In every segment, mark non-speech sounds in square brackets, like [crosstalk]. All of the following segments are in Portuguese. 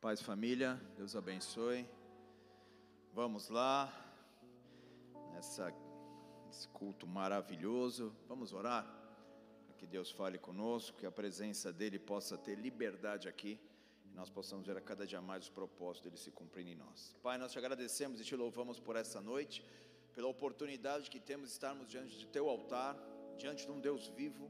Paz, família, Deus abençoe. Vamos lá, nessa, nesse culto maravilhoso. Vamos orar? Que Deus fale conosco, que a presença dEle possa ter liberdade aqui e nós possamos ver a cada dia mais os propósitos dEle se cumprindo em nós. Pai, nós te agradecemos e te louvamos por essa noite, pela oportunidade que temos de estarmos diante de Teu altar, diante de um Deus vivo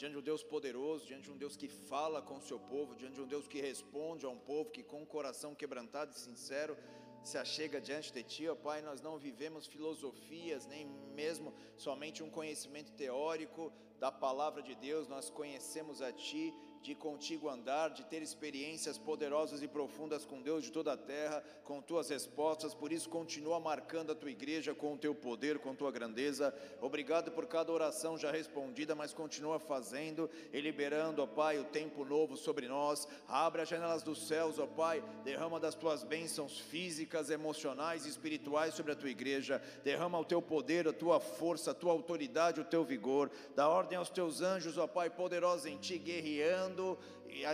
diante de um Deus poderoso, diante de um Deus que fala com o seu povo, diante de um Deus que responde a um povo que com o coração quebrantado e sincero se achega diante de Ti, ó Pai, nós não vivemos filosofias, nem mesmo somente um conhecimento teórico da palavra de Deus, nós conhecemos a Ti de contigo andar, de ter experiências poderosas e profundas com Deus de toda a terra, com tuas respostas, por isso continua marcando a tua igreja com o teu poder, com tua grandeza. Obrigado por cada oração já respondida, mas continua fazendo e liberando, ó Pai, o tempo novo sobre nós. Abre as janelas dos céus, ó Pai, derrama das tuas bênçãos físicas, emocionais e espirituais sobre a tua igreja. Derrama o teu poder, a tua força, a tua autoridade, o teu vigor. Dá ordem aos teus anjos, ó Pai, poderosos em ti, guerreando orando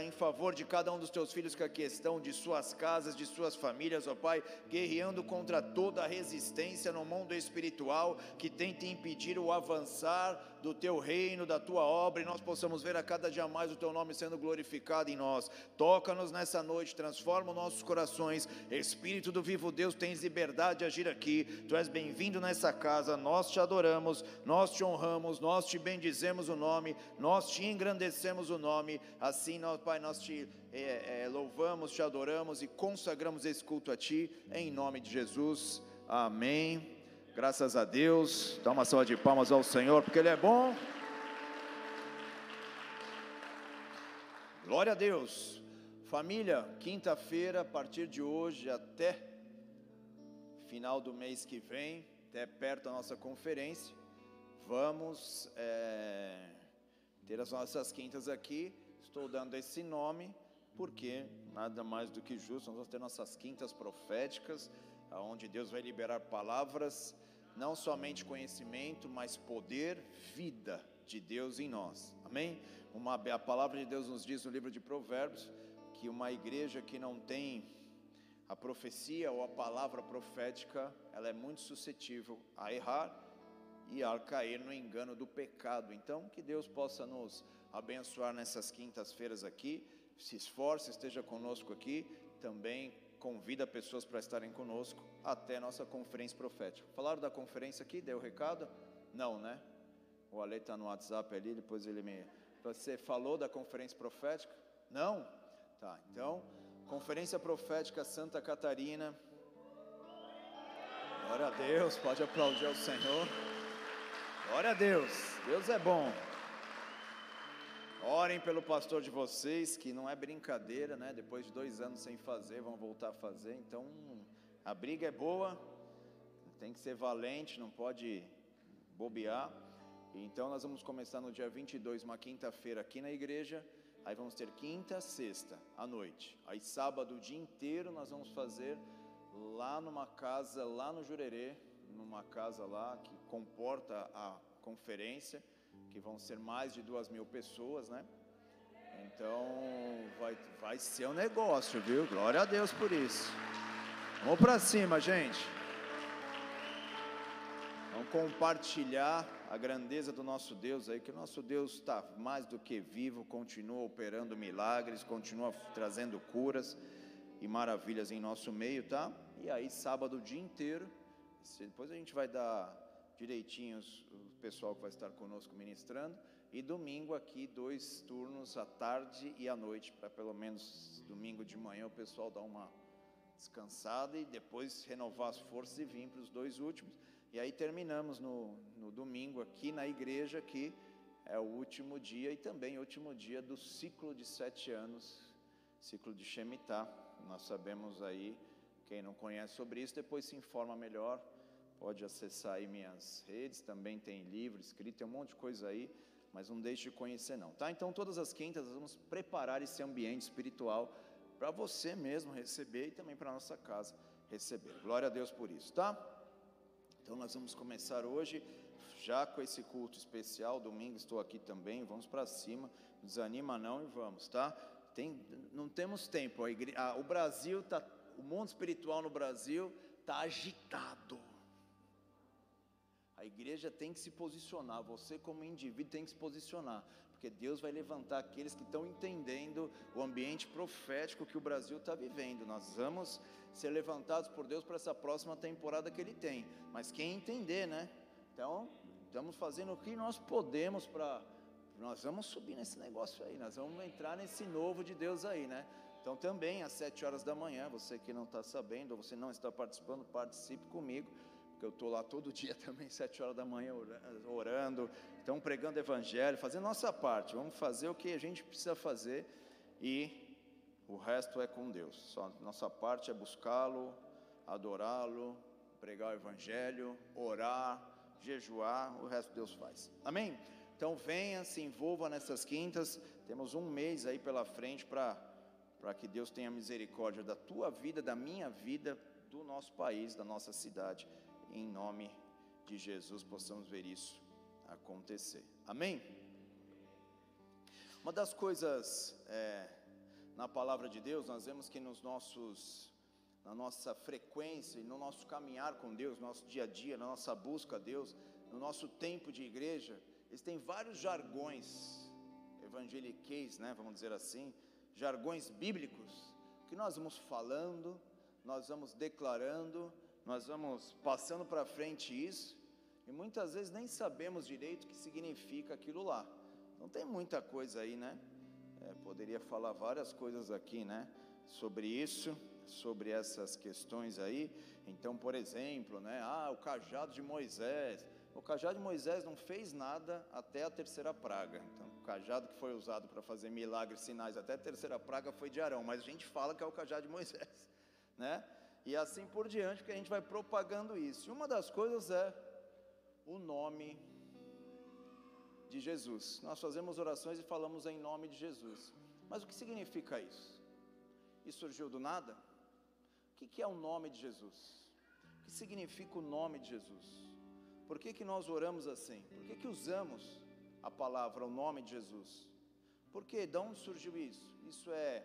em favor de cada um dos teus filhos que aqui estão, de suas casas, de suas famílias, ó Pai, guerreando contra toda a resistência no mundo espiritual que tenta impedir o avançar do teu reino, da tua obra, e nós possamos ver a cada dia mais o teu nome sendo glorificado em nós. Toca-nos nessa noite, transforma os nossos corações. Espírito do vivo Deus, tens liberdade de agir aqui. Tu és bem-vindo nessa casa. Nós te adoramos, nós te honramos, nós te bendizemos o nome, nós te engrandecemos o nome. Assim, nós, Pai, nós te é, é, louvamos, te adoramos e consagramos esse culto a Ti, em nome de Jesus. Amém. Graças a Deus. Dá uma salva de palmas ao Senhor, porque Ele é bom. Glória a Deus. Família, quinta-feira, a partir de hoje até final do mês que vem, até perto da nossa conferência, vamos é, ter as nossas quintas aqui. Estou dando esse nome porque nada mais do que justo, nós vamos ter nossas quintas proféticas, onde Deus vai liberar palavras não somente conhecimento, mas poder, vida de Deus em nós. Amém? Uma, a palavra de Deus nos diz no livro de Provérbios que uma igreja que não tem a profecia ou a palavra profética, ela é muito suscetível a errar e a cair no engano do pecado. Então, que Deus possa nos abençoar nessas quintas-feiras aqui. Se esforce, esteja conosco aqui. Também convida pessoas para estarem conosco até nossa conferência profética. Falaram da conferência aqui? Deu o recado? Não, né? O Ale está no WhatsApp ali, depois ele me. Você falou da conferência profética? Não? Tá, então, Conferência Profética Santa Catarina. Glória a Deus, pode aplaudir ao Senhor. Glória a Deus, Deus é bom. Orem pelo pastor de vocês, que não é brincadeira, né? Depois de dois anos sem fazer, vão voltar a fazer. Então, a briga é boa, tem que ser valente, não pode bobear. Então, nós vamos começar no dia 22, uma quinta-feira, aqui na igreja. Aí vamos ter quinta, sexta, à noite. Aí, sábado, o dia inteiro, nós vamos fazer lá numa casa, lá no Jurerê, numa casa lá que comporta a conferência que vão ser mais de duas mil pessoas, né? Então vai, vai ser um negócio, viu? Glória a Deus por isso. Vamos para cima, gente. Vamos compartilhar a grandeza do nosso Deus aí, que o nosso Deus está mais do que vivo, continua operando milagres, continua trazendo curas e maravilhas em nosso meio, tá? E aí, sábado o dia inteiro, depois a gente vai dar direitinhos o pessoal que vai estar conosco ministrando. E domingo aqui, dois turnos à tarde e à noite, para pelo menos domingo de manhã o pessoal dar uma descansada e depois renovar as forças e vir para os dois últimos. E aí terminamos no, no domingo aqui na igreja, que é o último dia e também o último dia do ciclo de sete anos, ciclo de Shemitah. Nós sabemos aí, quem não conhece sobre isso, depois se informa melhor Pode acessar aí minhas redes, também tem livro escrito, tem um monte de coisa aí, mas não deixe de conhecer não, tá? Então todas as quintas vamos preparar esse ambiente espiritual para você mesmo receber e também para nossa casa receber. Glória a Deus por isso, tá? Então nós vamos começar hoje já com esse culto especial, domingo estou aqui também, vamos para cima, desanima não e vamos, tá? tem, não temos tempo. A igre, a, o Brasil tá, o mundo espiritual no Brasil está agitado. Igreja tem que se posicionar. Você como indivíduo tem que se posicionar, porque Deus vai levantar aqueles que estão entendendo o ambiente profético que o Brasil está vivendo. Nós vamos ser levantados por Deus para essa próxima temporada que Ele tem. Mas quem entender, né? Então, estamos fazendo o que nós podemos para. Nós vamos subir nesse negócio aí, nós vamos entrar nesse novo de Deus aí, né? Então, também às sete horas da manhã, você que não está sabendo, ou você não está participando, participe comigo, porque eu estou lá todo dia [laughs] também, sete horas da manhã, orando, então pregando evangelho, fazendo nossa parte. Vamos fazer o que a gente precisa fazer e o resto é com Deus. Só nossa parte é buscá-lo, adorá-lo, pregar o evangelho, orar, jejuar, o resto Deus faz. Amém? Então venha, se envolva nessas quintas. Temos um mês aí pela frente para para que Deus tenha misericórdia da tua vida, da minha vida, do nosso país, da nossa cidade. Em nome de Jesus possamos ver isso acontecer. Amém? Uma das coisas é, na palavra de Deus, nós vemos que nos nossos, na nossa frequência e no nosso caminhar com Deus, no nosso dia a dia, na nossa busca a Deus, no nosso tempo de igreja, existem vários jargões evangeliqueis, né, vamos dizer assim, jargões bíblicos, que nós vamos falando, nós vamos declarando, nós vamos passando para frente isso, e muitas vezes nem sabemos direito o que significa aquilo lá. Não tem muita coisa aí, né? É, poderia falar várias coisas aqui, né? Sobre isso, sobre essas questões aí. Então, por exemplo, né? Ah, o cajado de Moisés. O cajado de Moisés não fez nada até a terceira praga. Então, o cajado que foi usado para fazer milagres, sinais até a terceira praga foi de Arão. Mas a gente fala que é o cajado de Moisés, [laughs] né? E assim por diante, porque a gente vai propagando isso. E uma das coisas é o nome de Jesus. Nós fazemos orações e falamos em nome de Jesus. Mas o que significa isso? Isso surgiu do nada? O que é o nome de Jesus? O que significa o nome de Jesus? Por que, que nós oramos assim? Por que, que usamos a palavra, o nome de Jesus? Por quê? De onde surgiu isso? Isso é,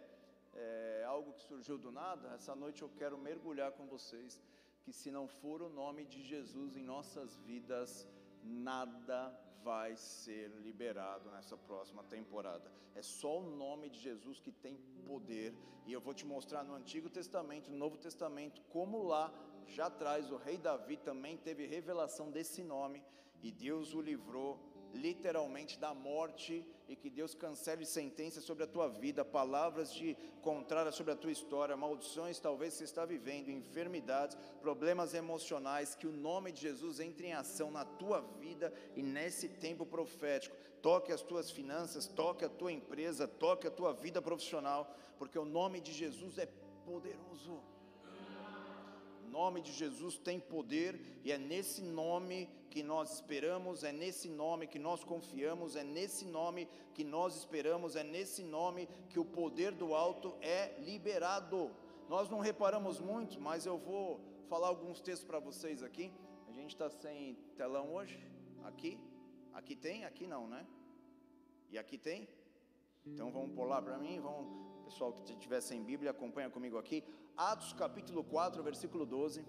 é algo que surgiu do nada? Essa noite eu quero mergulhar com vocês que se não for o nome de Jesus em nossas vidas, nada vai ser liberado nessa próxima temporada. É só o nome de Jesus que tem poder, e eu vou te mostrar no Antigo Testamento, no Novo Testamento, como lá já atrás o rei Davi também teve revelação desse nome, e Deus o livrou literalmente da morte e que Deus cancele sentenças sobre a tua vida, palavras de contrárias sobre a tua história, maldições talvez você está vivendo, enfermidades, problemas emocionais, que o nome de Jesus entre em ação na tua vida e nesse tempo profético. Toque as tuas finanças, toque a tua empresa, toque a tua vida profissional, porque o nome de Jesus é poderoso nome de Jesus tem poder e é nesse nome que nós esperamos, é nesse nome que nós confiamos, é nesse nome que nós esperamos, é nesse nome que o poder do alto é liberado. Nós não reparamos muito, mas eu vou falar alguns textos para vocês aqui. A gente está sem telão hoje? Aqui? Aqui tem? Aqui não, né? E aqui tem? Então vamos pular para mim, vamos pessoal que estiver sem Bíblia, acompanha comigo aqui. Atos capítulo 4, versículo 12.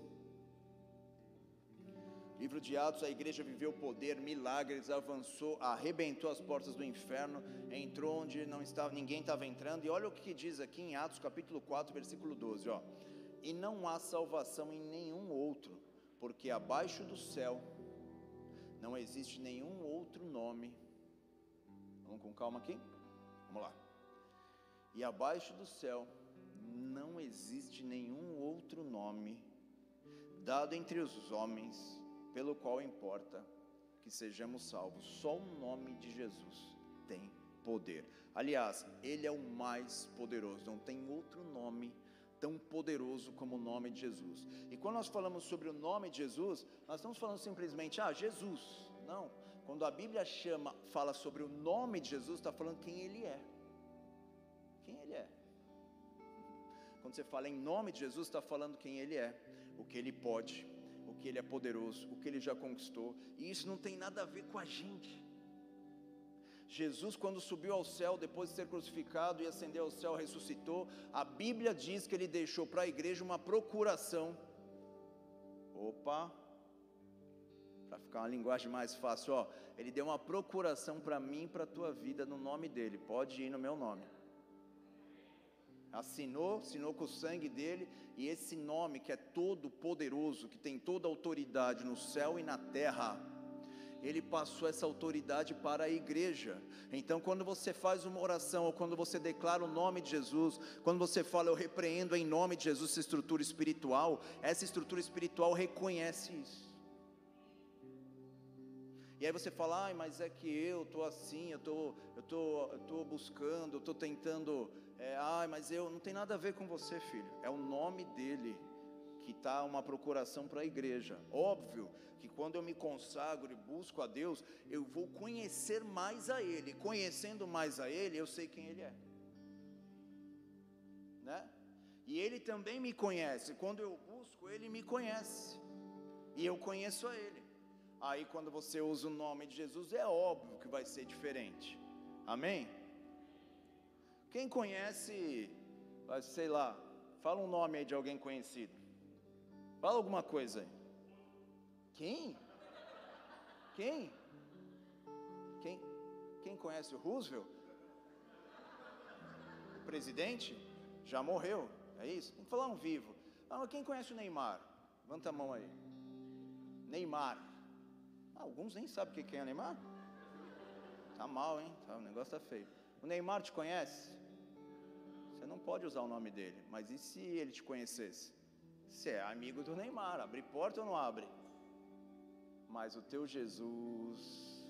Livro de Atos, a igreja viveu poder, milagres, avançou, arrebentou as portas do inferno, entrou onde não estava, ninguém estava entrando. E olha o que diz aqui em Atos capítulo 4, versículo 12, ó. E não há salvação em nenhum outro, porque abaixo do céu não existe nenhum outro nome. Vamos com calma aqui? Vamos lá. E abaixo do céu não existe nenhum outro nome dado entre os homens pelo qual importa que sejamos salvos. Só o nome de Jesus tem poder. Aliás, ele é o mais poderoso, não tem outro nome tão poderoso como o nome de Jesus. E quando nós falamos sobre o nome de Jesus, nós estamos falando simplesmente, ah, Jesus. Não. Quando a Bíblia chama, fala sobre o nome de Jesus, está falando quem ele é. Quem ele é. Quando você fala em nome de Jesus, está falando quem Ele é, o que Ele pode, o que Ele é poderoso, o que Ele já conquistou, e isso não tem nada a ver com a gente. Jesus, quando subiu ao céu, depois de ser crucificado e ascendeu ao céu, ressuscitou, a Bíblia diz que ele deixou para a igreja uma procuração. Opa, para ficar uma linguagem mais fácil, ó, ele deu uma procuração para mim e para a tua vida no nome dele, pode ir no meu nome. Assinou, assinou com o sangue dele, e esse nome que é todo poderoso, que tem toda autoridade no céu e na terra, ele passou essa autoridade para a igreja. Então, quando você faz uma oração, ou quando você declara o nome de Jesus, quando você fala, eu repreendo em nome de Jesus essa estrutura espiritual, essa estrutura espiritual reconhece isso. E aí você fala, ai, mas é que eu estou assim, eu tô, estou tô, eu tô buscando, eu estou tentando, é, ai, mas eu não tem nada a ver com você, filho. É o nome dele que está uma procuração para a igreja. Óbvio que quando eu me consagro e busco a Deus, eu vou conhecer mais a Ele. Conhecendo mais a Ele, eu sei quem Ele é. Né? E Ele também me conhece. Quando eu busco, Ele me conhece. E eu conheço a Ele. Aí, quando você usa o nome de Jesus, é óbvio que vai ser diferente. Amém? Quem conhece, sei lá, fala um nome aí de alguém conhecido. Fala alguma coisa aí. Quem? Quem? Quem? Quem conhece o Roosevelt? O presidente? Já morreu, é isso? Que falar um vivo. Ah, quem conhece o Neymar? Levanta a mão aí. Neymar. Ah, alguns nem sabem quem é Neymar. Tá mal, hein? Tá, o negócio tá feio. O Neymar te conhece? Você não pode usar o nome dele, mas e se ele te conhecesse? Você é amigo do Neymar, abre porta ou não abre? Mas o teu Jesus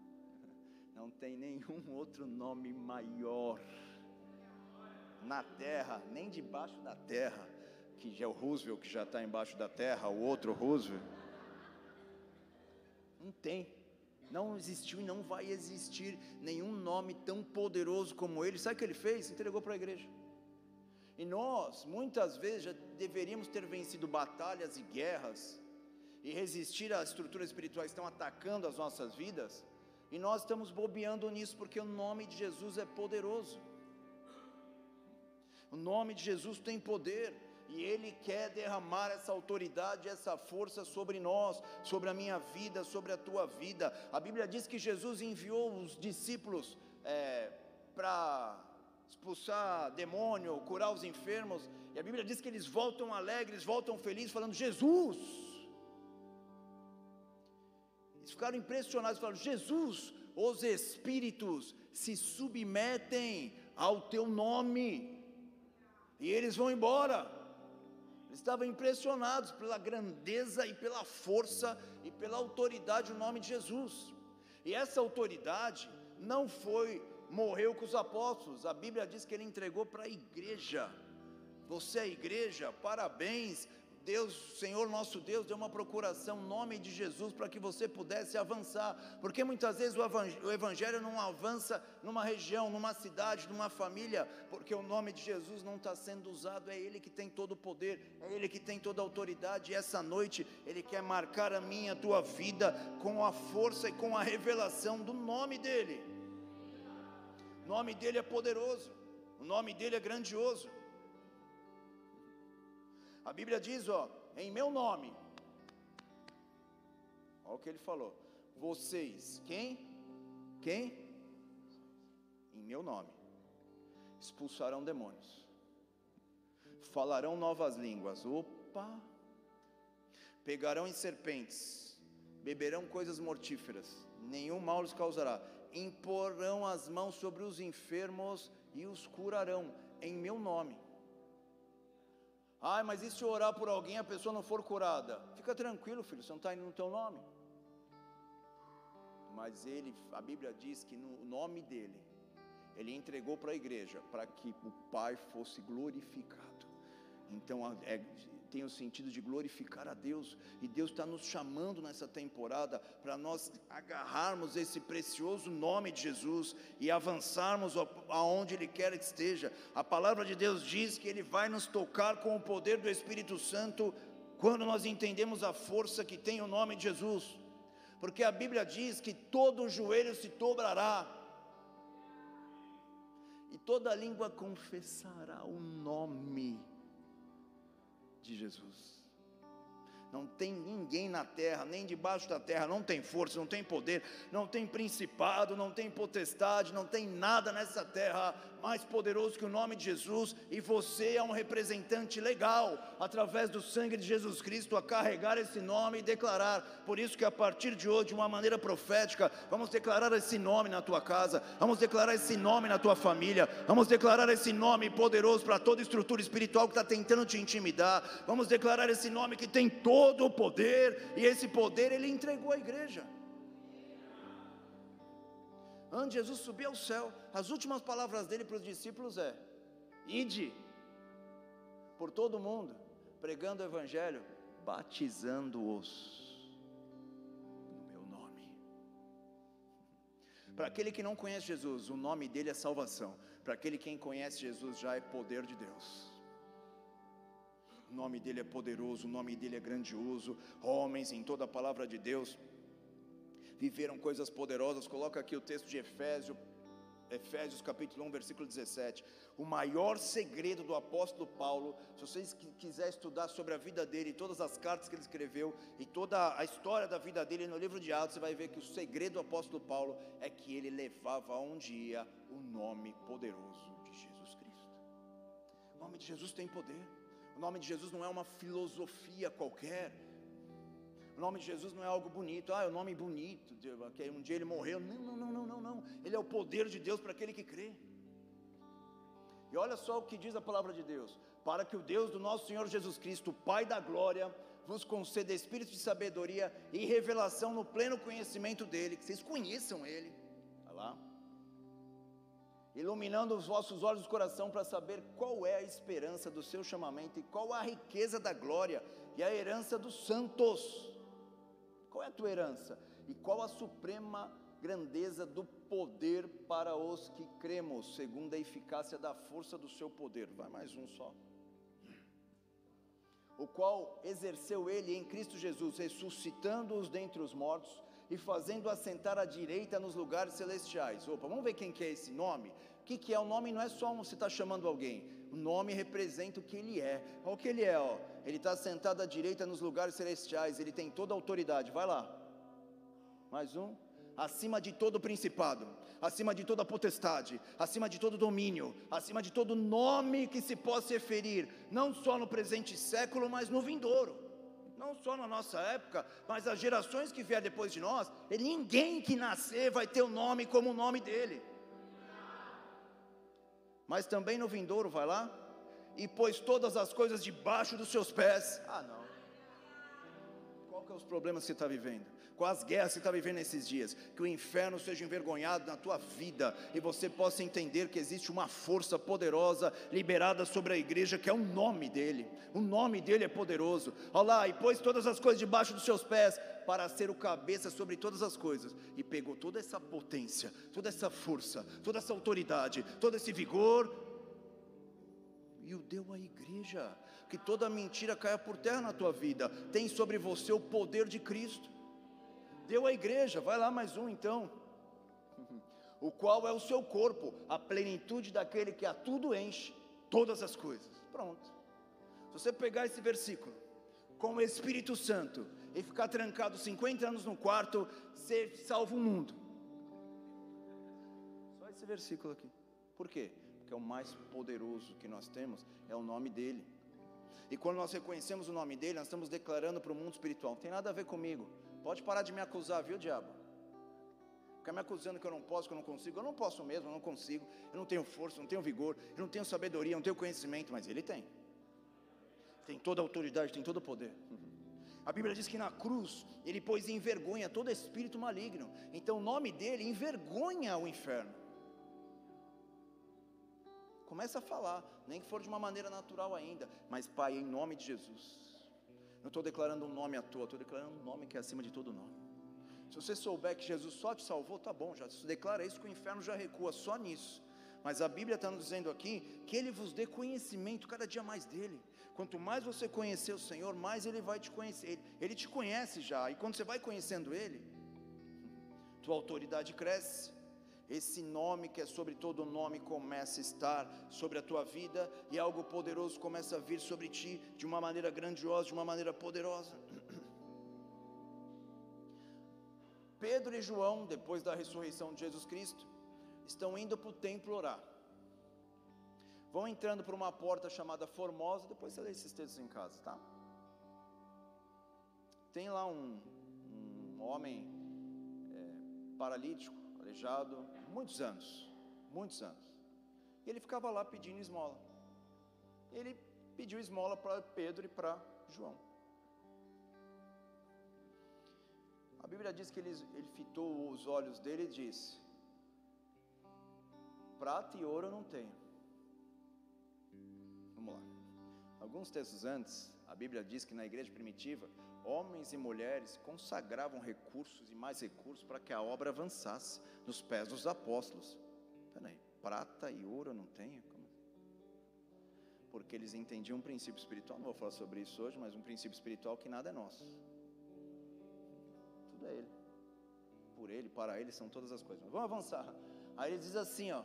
[laughs] não tem nenhum outro nome maior na terra, nem debaixo da terra, que é o Roosevelt que já está embaixo da terra, o outro Roosevelt. Não tem, não existiu e não vai existir nenhum nome tão poderoso como ele. Sabe o que ele fez? Entregou para a igreja. E nós, muitas vezes, já deveríamos ter vencido batalhas e guerras, e resistir às estruturas espirituais que estão atacando as nossas vidas, e nós estamos bobeando nisso porque o nome de Jesus é poderoso. O nome de Jesus tem poder e Ele quer derramar essa autoridade, essa força sobre nós, sobre a minha vida, sobre a tua vida. A Bíblia diz que Jesus enviou os discípulos é, para expulsar demônio, curar os enfermos, e a Bíblia diz que eles voltam alegres, voltam felizes, falando: Jesus. Eles ficaram impressionados, falaram: Jesus, os espíritos se submetem ao teu nome, e eles vão embora. Eles estavam impressionados pela grandeza e pela força e pela autoridade do nome de Jesus. E essa autoridade não foi morreu com os apóstolos. A Bíblia diz que ele entregou para a igreja. Você é igreja, parabéns. Deus, Senhor nosso Deus, deu uma procuração, nome de Jesus, para que você pudesse avançar, porque muitas vezes o Evangelho não avança numa região, numa cidade, numa família, porque o nome de Jesus não está sendo usado, é Ele que tem todo o poder, é Ele que tem toda a autoridade, e essa noite Ele quer marcar a minha, a tua vida, com a força e com a revelação do nome dEle nome dele é poderoso, o nome dele é grandioso. A Bíblia diz, ó, em meu nome, olha o que ele falou, vocês, quem? Quem? Em meu nome, expulsarão demônios, falarão novas línguas, opa, pegarão em serpentes, beberão coisas mortíferas, nenhum mal lhes causará, imporão as mãos sobre os enfermos e os curarão em meu nome. Ai, mas e se orar por alguém a pessoa não for curada? Fica tranquilo, filho, você não está indo no teu nome. Mas ele, a Bíblia diz que no nome dele, ele entregou para a igreja para que o Pai fosse glorificado. Então é, tem o sentido de glorificar a Deus, e Deus está nos chamando nessa temporada para nós agarrarmos esse precioso nome de Jesus e avançarmos aonde Ele quer que esteja. A palavra de Deus diz que Ele vai nos tocar com o poder do Espírito Santo quando nós entendemos a força que tem o nome de Jesus. porque a Bíblia diz que todo joelho se dobrará, e toda língua confessará o nome de Jesus. Não tem ninguém na terra, nem debaixo da terra, não tem força, não tem poder, não tem principado, não tem potestade, não tem nada nessa terra mais poderoso que o nome de Jesus, e você é um representante legal, através do sangue de Jesus Cristo, a carregar esse nome e declarar. Por isso que a partir de hoje, de uma maneira profética, vamos declarar esse nome na tua casa, vamos declarar esse nome na tua família, vamos declarar esse nome poderoso para toda estrutura espiritual que está tentando te intimidar, vamos declarar esse nome que tem todo o poder, e esse poder ele entregou à igreja antes Jesus subir ao céu, as últimas palavras dele para os discípulos é: ide por todo o mundo, pregando o Evangelho, batizando-os no meu nome. Para aquele que não conhece Jesus, o nome dele é salvação. Para aquele que conhece Jesus, já é poder de Deus. O nome dele é poderoso, o nome dele é grandioso. Homens, em toda a palavra de Deus, viveram coisas poderosas. Coloca aqui o texto de Efésios, Efésios capítulo 1, versículo 17. O maior segredo do apóstolo Paulo, se vocês quiserem estudar sobre a vida dele, todas as cartas que ele escreveu e toda a história da vida dele no livro de Atos, você vai ver que o segredo do apóstolo Paulo é que ele levava um dia o nome poderoso de Jesus Cristo. O nome de Jesus tem poder. O nome de Jesus não é uma filosofia qualquer o nome de Jesus não é algo bonito, ah, é um nome bonito, que um dia ele morreu. Não, não, não, não, não, não. Ele é o poder de Deus para aquele que crê. E olha só o que diz a palavra de Deus: para que o Deus do nosso Senhor Jesus Cristo, Pai da glória, vos conceda espírito de sabedoria e revelação no pleno conhecimento dele, que vocês conheçam ele. Lá. Iluminando os vossos olhos do coração para saber qual é a esperança do seu chamamento e qual a riqueza da glória e a herança dos santos qual é a tua herança? E qual a suprema grandeza do poder para os que cremos, segundo a eficácia da força do seu poder? Vai mais um só. O qual exerceu ele em Cristo Jesus, ressuscitando-os dentre os mortos e fazendo assentar à direita nos lugares celestiais. Opa, vamos ver quem que é esse nome? O que, que é o nome? Não é só um, você está chamando alguém. O nome representa o que ele é. Olha o que ele é, ó. Ele está sentado à direita nos lugares celestiais, ele tem toda a autoridade. Vai lá. Mais um. Acima de todo principado, acima de toda potestade, acima de todo domínio, acima de todo nome que se possa referir, não só no presente século, mas no vindouro. Não só na nossa época, mas as gerações que vier depois de nós, ninguém que nascer vai ter o nome como o nome dele mas também no vindouro, vai lá, e pôs todas as coisas debaixo dos seus pés. Ah, não. Qual que é os problemas que você está vivendo? Quais as guerras que está vivendo nesses dias? Que o inferno seja envergonhado na tua vida e você possa entender que existe uma força poderosa liberada sobre a igreja, que é o nome dele. O nome dele é poderoso. Olha lá, e pôs todas as coisas debaixo dos seus pés para ser o cabeça sobre todas as coisas, e pegou toda essa potência, toda essa força, toda essa autoridade, todo esse vigor, e o deu à igreja. Que toda mentira caia por terra na tua vida, tem sobre você o poder de Cristo. Deu à igreja, vai lá mais um então. O qual é o seu corpo, a plenitude daquele que a tudo enche, todas as coisas. Pronto. Se você pegar esse versículo, com o Espírito Santo, e ficar trancado 50 anos no quarto, ser salvo o mundo. Só esse versículo aqui. Por quê? Porque é o mais poderoso que nós temos é o nome dele. E quando nós reconhecemos o nome dele, nós estamos declarando para o mundo espiritual: não tem nada a ver comigo. Pode parar de me acusar, viu, diabo? Ficar me acusando que eu não posso, que eu não consigo. Eu não posso mesmo, eu não consigo. Eu não tenho força, eu não tenho vigor, eu não tenho sabedoria, eu não tenho conhecimento, mas ele tem. Tem toda a autoridade, tem todo o poder. A Bíblia diz que na cruz ele pôs em vergonha todo espírito maligno. Então o nome dele envergonha o inferno. Começa a falar, nem que for de uma maneira natural ainda, mas Pai, em nome de Jesus. Não estou declarando um nome à toa, estou declarando um nome que é acima de todo nome. Se você souber que Jesus só te salvou, tá bom, já declara isso que o inferno já recua só nisso. Mas a Bíblia está nos dizendo aqui que Ele vos dê conhecimento cada dia mais dele. Quanto mais você conhecer o Senhor, mais Ele vai te conhecer. Ele, te conhece já, e quando você vai conhecendo Ele, [laughs] Sua autoridade cresce. Esse nome que é sobre todo nome começa a estar sobre a tua vida e algo poderoso começa a vir sobre ti de uma maneira grandiosa, de uma maneira poderosa. [clears throat] Pedro e João, depois da ressurreição de Jesus Cristo, estão indo para o templo orar. Vão entrando por uma porta chamada Formosa, depois você lê esses textos em casa, tá? Tem lá um, um homem é, paralítico, aleijado, muitos anos, muitos anos. Ele ficava lá pedindo esmola. Ele pediu esmola para Pedro e para João. A Bíblia diz que ele, ele fitou os olhos dele e disse: Prata e ouro eu não tenho. Vamos lá. Alguns textos antes, a Bíblia diz que na igreja primitiva, homens e mulheres consagravam recursos e mais recursos para que a obra avançasse nos pés dos apóstolos. Peraí, prata e ouro eu não tenho? Porque eles entendiam um princípio espiritual, não vou falar sobre isso hoje, mas um princípio espiritual que nada é nosso. Tudo é Ele. Por Ele, para Ele são todas as coisas. Mas vamos avançar. Aí ele diz assim, ó,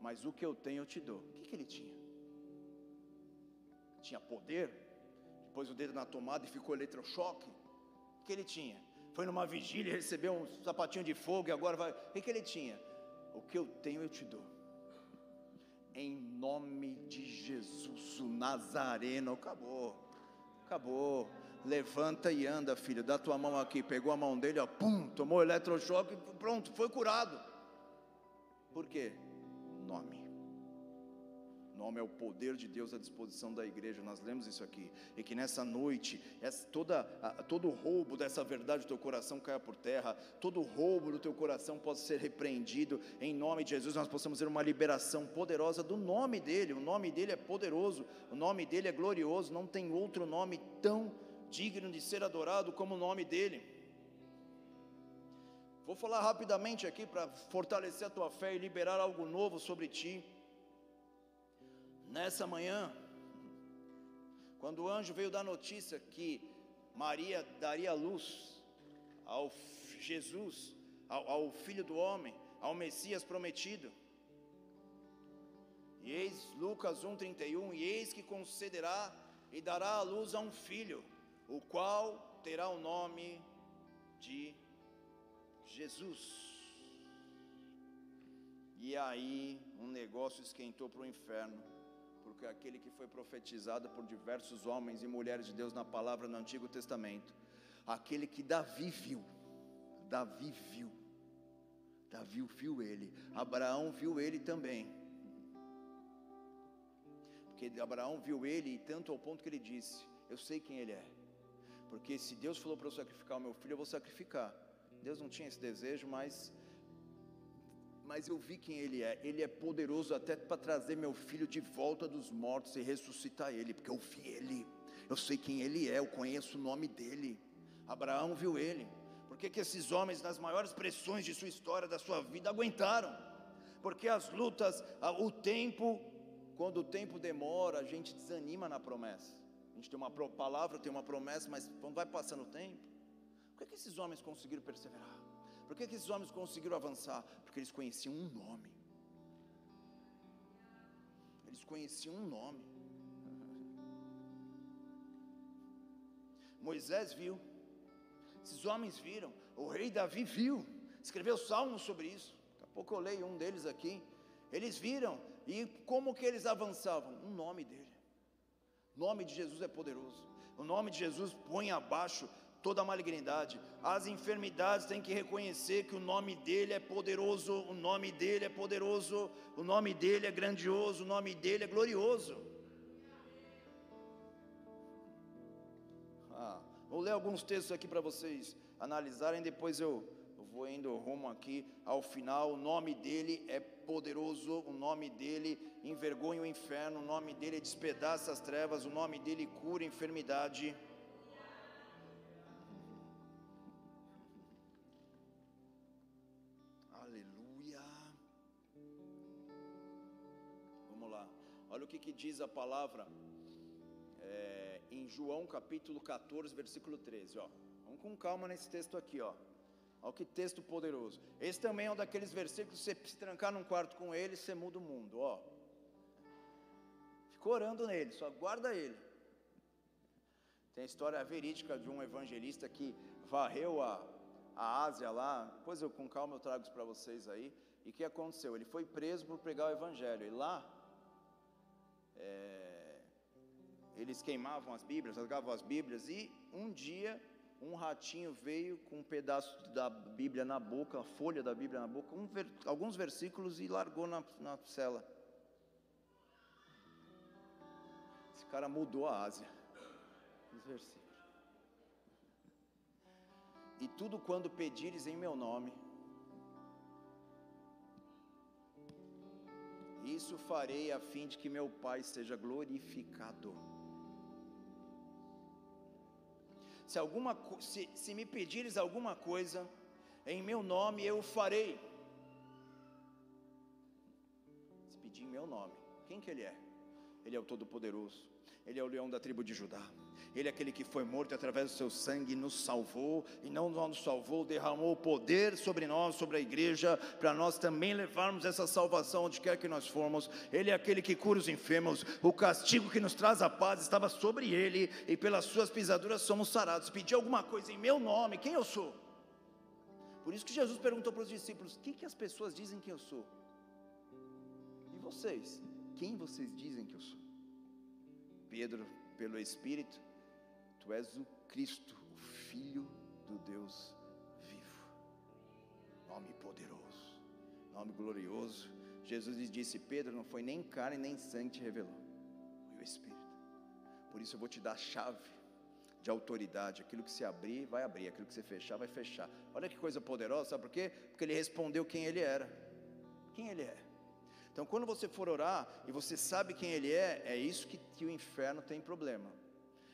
mas o que eu tenho eu te dou. O que, que ele tinha? Tinha poder? Pôs o dedo na tomada e ficou eletrochoque? O que ele tinha? Foi numa vigília recebeu um sapatinho de fogo e agora vai. O que ele tinha? O que eu tenho eu te dou. Em nome de Jesus, o Nazareno. Acabou. Acabou. Levanta e anda, filho. Dá tua mão aqui. Pegou a mão dele, ó, pum, tomou eletrochoque, pronto, foi curado. Por quê? Nome nome é o poder de Deus à disposição da igreja. Nós lemos isso aqui. E que nessa noite, essa, toda, todo o roubo dessa verdade do teu coração caia por terra, todo roubo do teu coração possa ser repreendido. Em nome de Jesus, nós possamos ter uma liberação poderosa do nome dEle. O nome dEle é poderoso, o nome dEle é glorioso. Não tem outro nome tão digno de ser adorado como o nome dEle. Vou falar rapidamente aqui para fortalecer a tua fé e liberar algo novo sobre ti. Nessa manhã, quando o anjo veio dar notícia que Maria daria luz ao Jesus, ao, ao Filho do Homem, ao Messias prometido, e eis Lucas 1,31, e eis que concederá e dará a luz a um filho, o qual terá o nome de Jesus. E aí um negócio esquentou para o inferno porque aquele que foi profetizado por diversos homens e mulheres de Deus na palavra no Antigo Testamento, aquele que Davi viu, Davi viu, Davi viu ele, Abraão viu ele também, porque Abraão viu ele, tanto ao ponto que ele disse: Eu sei quem ele é, porque se Deus falou para eu sacrificar o meu filho, eu vou sacrificar. Deus não tinha esse desejo, mas mas eu vi quem Ele é. Ele é poderoso até para trazer meu filho de volta dos mortos e ressuscitar ele, porque eu vi Ele. Eu sei quem Ele é, eu conheço o nome dele. Abraão viu Ele. Por que, que esses homens, nas maiores pressões de sua história, da sua vida, aguentaram? Porque as lutas, o tempo, quando o tempo demora, a gente desanima na promessa. A gente tem uma palavra, tem uma promessa, mas quando vai passando o tempo, por que, que esses homens conseguiram perseverar? Por que, que esses homens conseguiram avançar? Porque eles conheciam um nome. Eles conheciam um nome. Moisés viu, esses homens viram, o rei Davi viu, escreveu salmos sobre isso. Daqui a pouco eu leio um deles aqui. Eles viram, e como que eles avançavam? O nome dele. O nome de Jesus é poderoso. O nome de Jesus põe abaixo toda malignidade. As enfermidades têm que reconhecer que o nome dele é poderoso, o nome dele é poderoso, o nome dele é grandioso, o nome dele é glorioso. Ah, vou ler alguns textos aqui para vocês analisarem, depois eu, eu vou indo rumo aqui ao final. O nome dele é poderoso, o nome dele envergonha o inferno, o nome dele despedaça as trevas, o nome dele cura a enfermidade. Que, diz a palavra é, em João capítulo 14, versículo 13. Ó. Vamos com calma nesse texto aqui. Ó. Olha que texto poderoso. Esse também é um daqueles versículos que você se trancar num quarto com ele, você muda o mundo, ó. Ficou orando nele, só guarda ele. Tem a história verídica de um evangelista que varreu a, a Ásia lá, depois eu com calma eu trago isso para vocês aí. E o que aconteceu? Ele foi preso por pregar o evangelho. E lá, é, eles queimavam as Bíblias, rasgavam as Bíblias, e um dia um ratinho veio com um pedaço da Bíblia na boca, a folha da Bíblia na boca, um alguns versículos e largou na, na cela. Esse cara mudou a Ásia. Os versículos. E tudo quando pedires em meu nome, isso farei a fim de que meu Pai seja glorificado. Se, alguma, se, se me pedires alguma coisa, em meu nome eu farei. Se pedir em meu nome, quem que Ele é? Ele é o Todo-Poderoso, Ele é o leão da tribo de Judá. Ele é aquele que foi morto através do seu sangue, nos salvou, e não só nos salvou, derramou o poder sobre nós, sobre a igreja, para nós também levarmos essa salvação onde quer que nós formos. Ele é aquele que cura os enfermos, o castigo que nos traz a paz estava sobre ele, e pelas suas pisaduras somos sarados. Pedir alguma coisa em meu nome, quem eu sou? Por isso que Jesus perguntou para os discípulos: o que as pessoas dizem que eu sou? E vocês? Quem vocês dizem que eu sou? Pedro, pelo Espírito, Tu és o Cristo, o Filho do Deus vivo. Nome poderoso, nome glorioso. Jesus lhe disse: Pedro, não foi nem carne nem sangue que te revelou, foi o Espírito. Por isso eu vou te dar a chave de autoridade. Aquilo que se abrir, vai abrir. Aquilo que se fechar, vai fechar. Olha que coisa poderosa, sabe por quê? Porque ele respondeu quem ele era. Quem ele é. Então, quando você for orar e você sabe quem ele é, é isso que, que o inferno tem problema.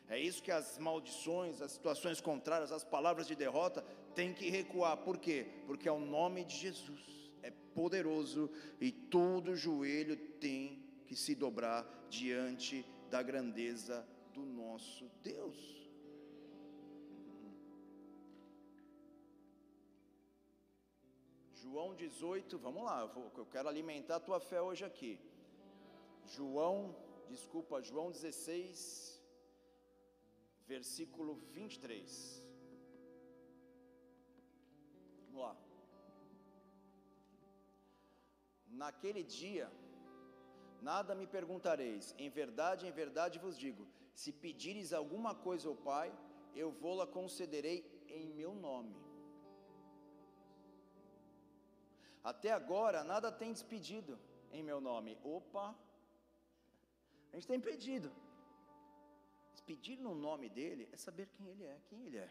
É isso que as maldições, as situações contrárias, as palavras de derrota têm que recuar. Por quê? Porque é o nome de Jesus é poderoso e todo joelho tem que se dobrar diante da grandeza do nosso Deus. João 18, vamos lá, eu, quero alimentar a tua fé hoje aqui. João, desculpa, João 16, versículo 23. Vamos lá. Naquele dia, nada me perguntareis, em verdade, em verdade vos digo: se pedires alguma coisa ao Pai, eu vou-la concederei em meu nome. Até agora, nada tem despedido em meu nome. Opa! A gente tem pedido. Pedir no nome dele é saber quem ele é, quem ele é.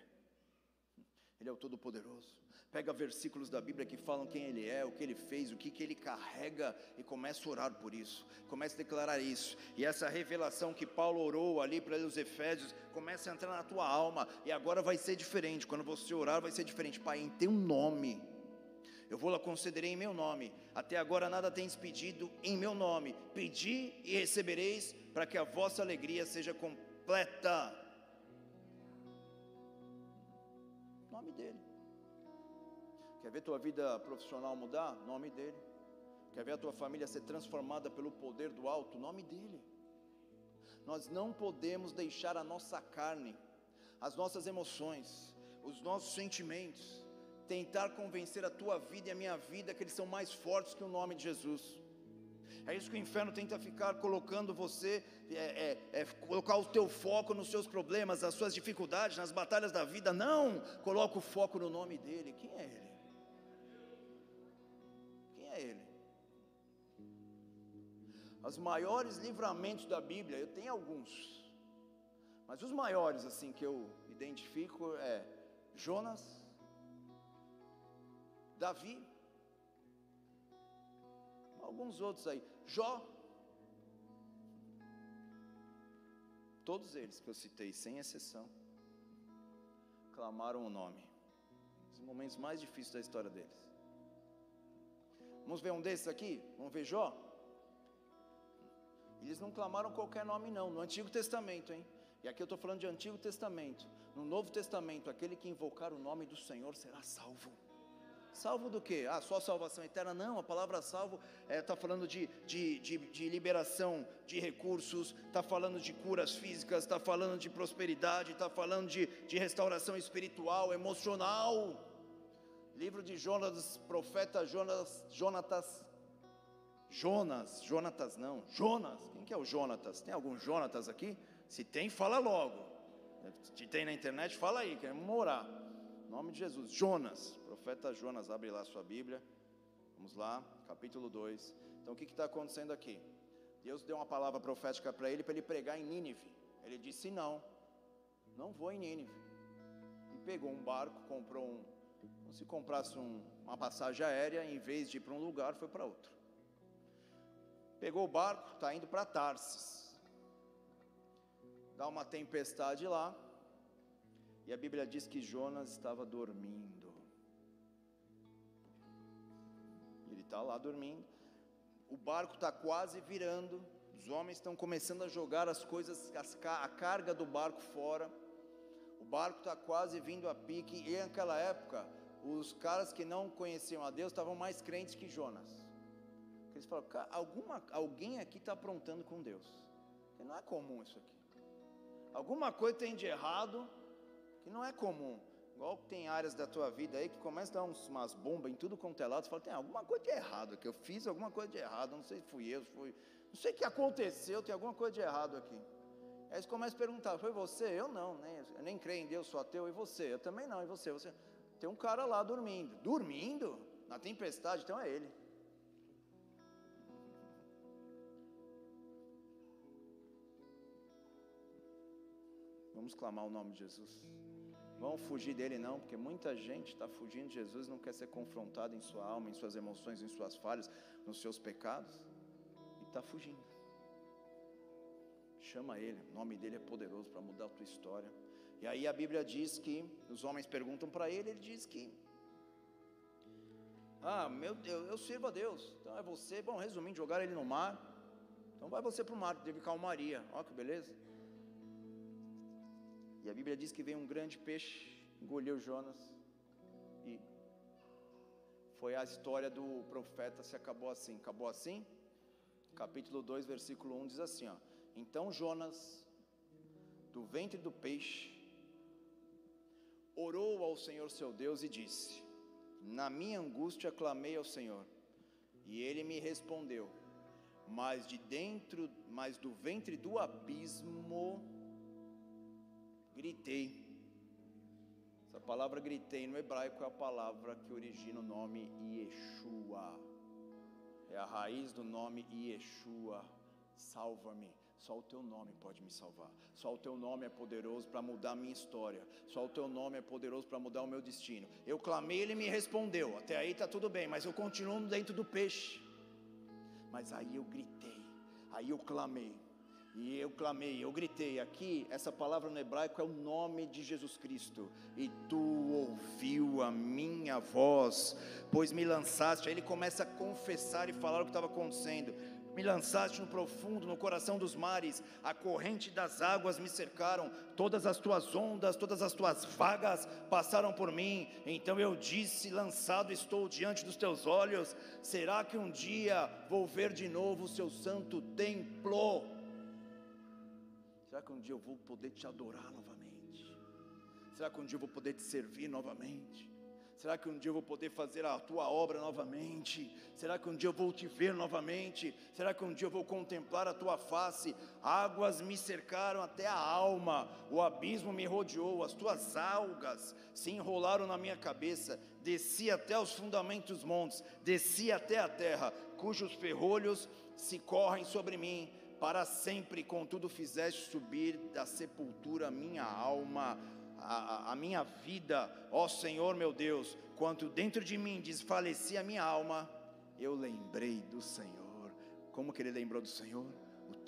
Ele é o Todo-Poderoso. Pega versículos da Bíblia que falam quem Ele é, o que Ele fez, o que, que Ele carrega e começa a orar por isso. Começa a declarar isso. E essa revelação que Paulo orou ali para os Efésios começa a entrar na tua alma. E agora vai ser diferente. Quando você orar, vai ser diferente. Pai, em teu nome. Eu vou lá concederei em meu nome. Até agora nada tens pedido em meu nome. Pedi e recebereis para que a vossa alegria seja completa completa. Nome dele. Quer ver tua vida profissional mudar? Nome dele. Quer ver a tua família ser transformada pelo poder do alto? Nome dele. Nós não podemos deixar a nossa carne, as nossas emoções, os nossos sentimentos, tentar convencer a tua vida e a minha vida que eles são mais fortes que o nome de Jesus. É isso que o inferno tenta ficar colocando você, é, é, é, colocar o teu foco nos seus problemas, nas suas dificuldades, nas batalhas da vida. Não, coloca o foco no nome dele. Quem é ele? Quem é ele? Os maiores livramentos da Bíblia, eu tenho alguns, mas os maiores assim que eu identifico é Jonas, Davi, alguns outros aí. Jó. Todos eles que eu citei, sem exceção, clamaram o nome. Os momentos mais difíceis da história deles. Vamos ver um desses aqui? Vamos ver Jó? Eles não clamaram qualquer nome, não, no Antigo Testamento, hein? E aqui eu estou falando de Antigo Testamento. No Novo Testamento, aquele que invocar o nome do Senhor será salvo. Salvo do quê? Ah, só salvação eterna? Não, a palavra salvo está é, tá falando de, de, de, de, liberação de recursos, está falando de curas físicas, está falando de prosperidade, está falando de, de restauração espiritual, emocional. Livro de Jonas, profeta Jonas, Jonatas, Jonas, Jonatas não, Jonas, quem que é o Jonatas? Tem algum Jonatas aqui? Se tem, fala logo. Se tem na internet, fala aí, queremos morar. Em nome de Jesus, Jonas, profeta Jonas, abre lá sua Bíblia. Vamos lá, capítulo 2. Então o que está acontecendo aqui? Deus deu uma palavra profética para ele, para ele pregar em Nínive. Ele disse: Não, não vou em Nínive. E pegou um barco, comprou um. Como se comprasse um, uma passagem aérea, em vez de ir para um lugar, foi para outro. Pegou o barco, está indo para Tarsis. Dá uma tempestade lá. E a Bíblia diz que Jonas estava dormindo. Está lá dormindo. O barco está quase virando. Os homens estão começando a jogar as coisas, a carga do barco fora. O barco está quase vindo a pique. E naquela época, os caras que não conheciam a Deus estavam mais crentes que Jonas. Eles falaram: alguma, alguém aqui está aprontando com Deus. Porque não é comum isso aqui. Alguma coisa tem de errado que não é comum. Igual tem áreas da tua vida aí que começa a dar uns, umas bombas em tudo quanto é lado, você fala, tem alguma coisa de errado aqui, eu fiz alguma coisa de errado, não sei se fui eu, se fui, não sei o que aconteceu, tem alguma coisa de errado aqui. Aí você começa a perguntar, foi você? Eu não, nem, eu nem creio em Deus, sou ateu, e você? Eu também não, e você? você? Tem um cara lá dormindo, dormindo? Na tempestade, então é ele. Vamos clamar o nome de Jesus. Vão fugir dele não, porque muita gente está fugindo de Jesus, não quer ser confrontado em sua alma, em suas emoções, em suas falhas, nos seus pecados, e está fugindo. Chama ele, o nome dele é poderoso para mudar a tua história. E aí a Bíblia diz que os homens perguntam para ele, ele diz que ah, meu Deus, eu sirvo a Deus. Então é você, bom, resumindo, jogar ele no mar. Então vai você para o mar, teve calmaria. Olha que beleza. A Bíblia diz que veio um grande peixe, engoliu Jonas. E foi a história do profeta se acabou assim. Acabou assim? Capítulo 2, versículo 1 diz assim: ó, Então Jonas, do ventre do peixe, orou ao Senhor seu Deus e disse: Na minha angústia clamei ao Senhor, e ele me respondeu. Mas de dentro, mas do ventre do abismo gritei. Essa palavra gritei no hebraico é a palavra que origina o nome Yeshua. É a raiz do nome Yeshua. Salva-me. Só o teu nome pode me salvar. Só o teu nome é poderoso para mudar a minha história. Só o teu nome é poderoso para mudar o meu destino. Eu clamei, ele me respondeu. Até aí está tudo bem, mas eu continuo dentro do peixe. Mas aí eu gritei, aí eu clamei. E eu clamei, eu gritei. Aqui, essa palavra no hebraico é o nome de Jesus Cristo. E tu ouviu a minha voz, pois me lançaste. Aí ele começa a confessar e falar o que estava acontecendo. Me lançaste no profundo, no coração dos mares, a corrente das águas me cercaram, todas as tuas ondas, todas as tuas vagas passaram por mim. Então eu disse: Lançado estou diante dos teus olhos. Será que um dia vou ver de novo o seu santo templo? Será que um dia eu vou poder te adorar novamente? Será que um dia eu vou poder te servir novamente? Será que um dia eu vou poder fazer a tua obra novamente? Será que um dia eu vou te ver novamente? Será que um dia eu vou contemplar a tua face? Águas me cercaram até a alma, o abismo me rodeou, as tuas algas se enrolaram na minha cabeça. Desci até os fundamentos montes, desci até a terra, cujos ferrolhos se correm sobre mim para sempre, contudo, fizeste subir da sepultura minha alma, a, a, minha vida, ó Senhor meu Deus, quanto dentro de mim desfalecia a minha alma, eu lembrei do Senhor. Como que ele lembrou do Senhor?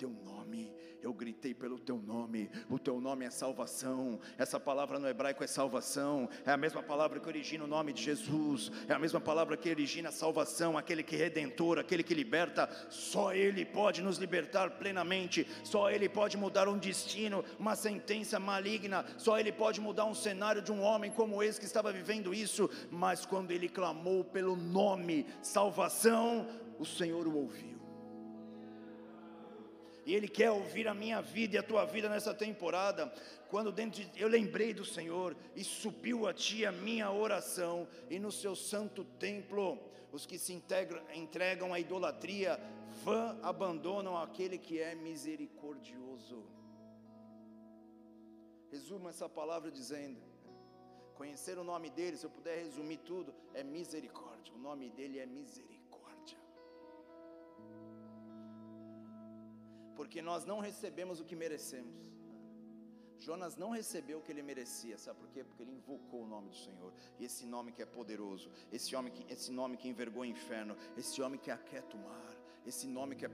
Teu nome, eu gritei pelo teu nome, o teu nome é salvação. Essa palavra no hebraico é salvação, é a mesma palavra que origina o nome de Jesus, é a mesma palavra que origina a salvação, aquele que é redentor, aquele que liberta. Só Ele pode nos libertar plenamente, só Ele pode mudar um destino, uma sentença maligna, só Ele pode mudar um cenário de um homem como esse que estava vivendo isso. Mas quando ele clamou pelo nome salvação, o Senhor o ouviu e Ele quer ouvir a minha vida e a tua vida nessa temporada. Quando dentro de, eu lembrei do Senhor e subiu a Ti a minha oração, e no Seu santo templo, os que se integram, entregam à idolatria, vã abandonam aquele que é misericordioso. Resumo essa palavra dizendo: conhecer o nome dele, se eu puder resumir tudo, é misericórdia. O nome dele é misericórdia. Porque nós não recebemos o que merecemos. Jonas não recebeu o que ele merecia, sabe por quê? Porque ele invocou o nome do Senhor, e esse nome que é poderoso, esse, homem que, esse nome que envergonha o inferno, esse homem que aquieta o mar, esse nome que é.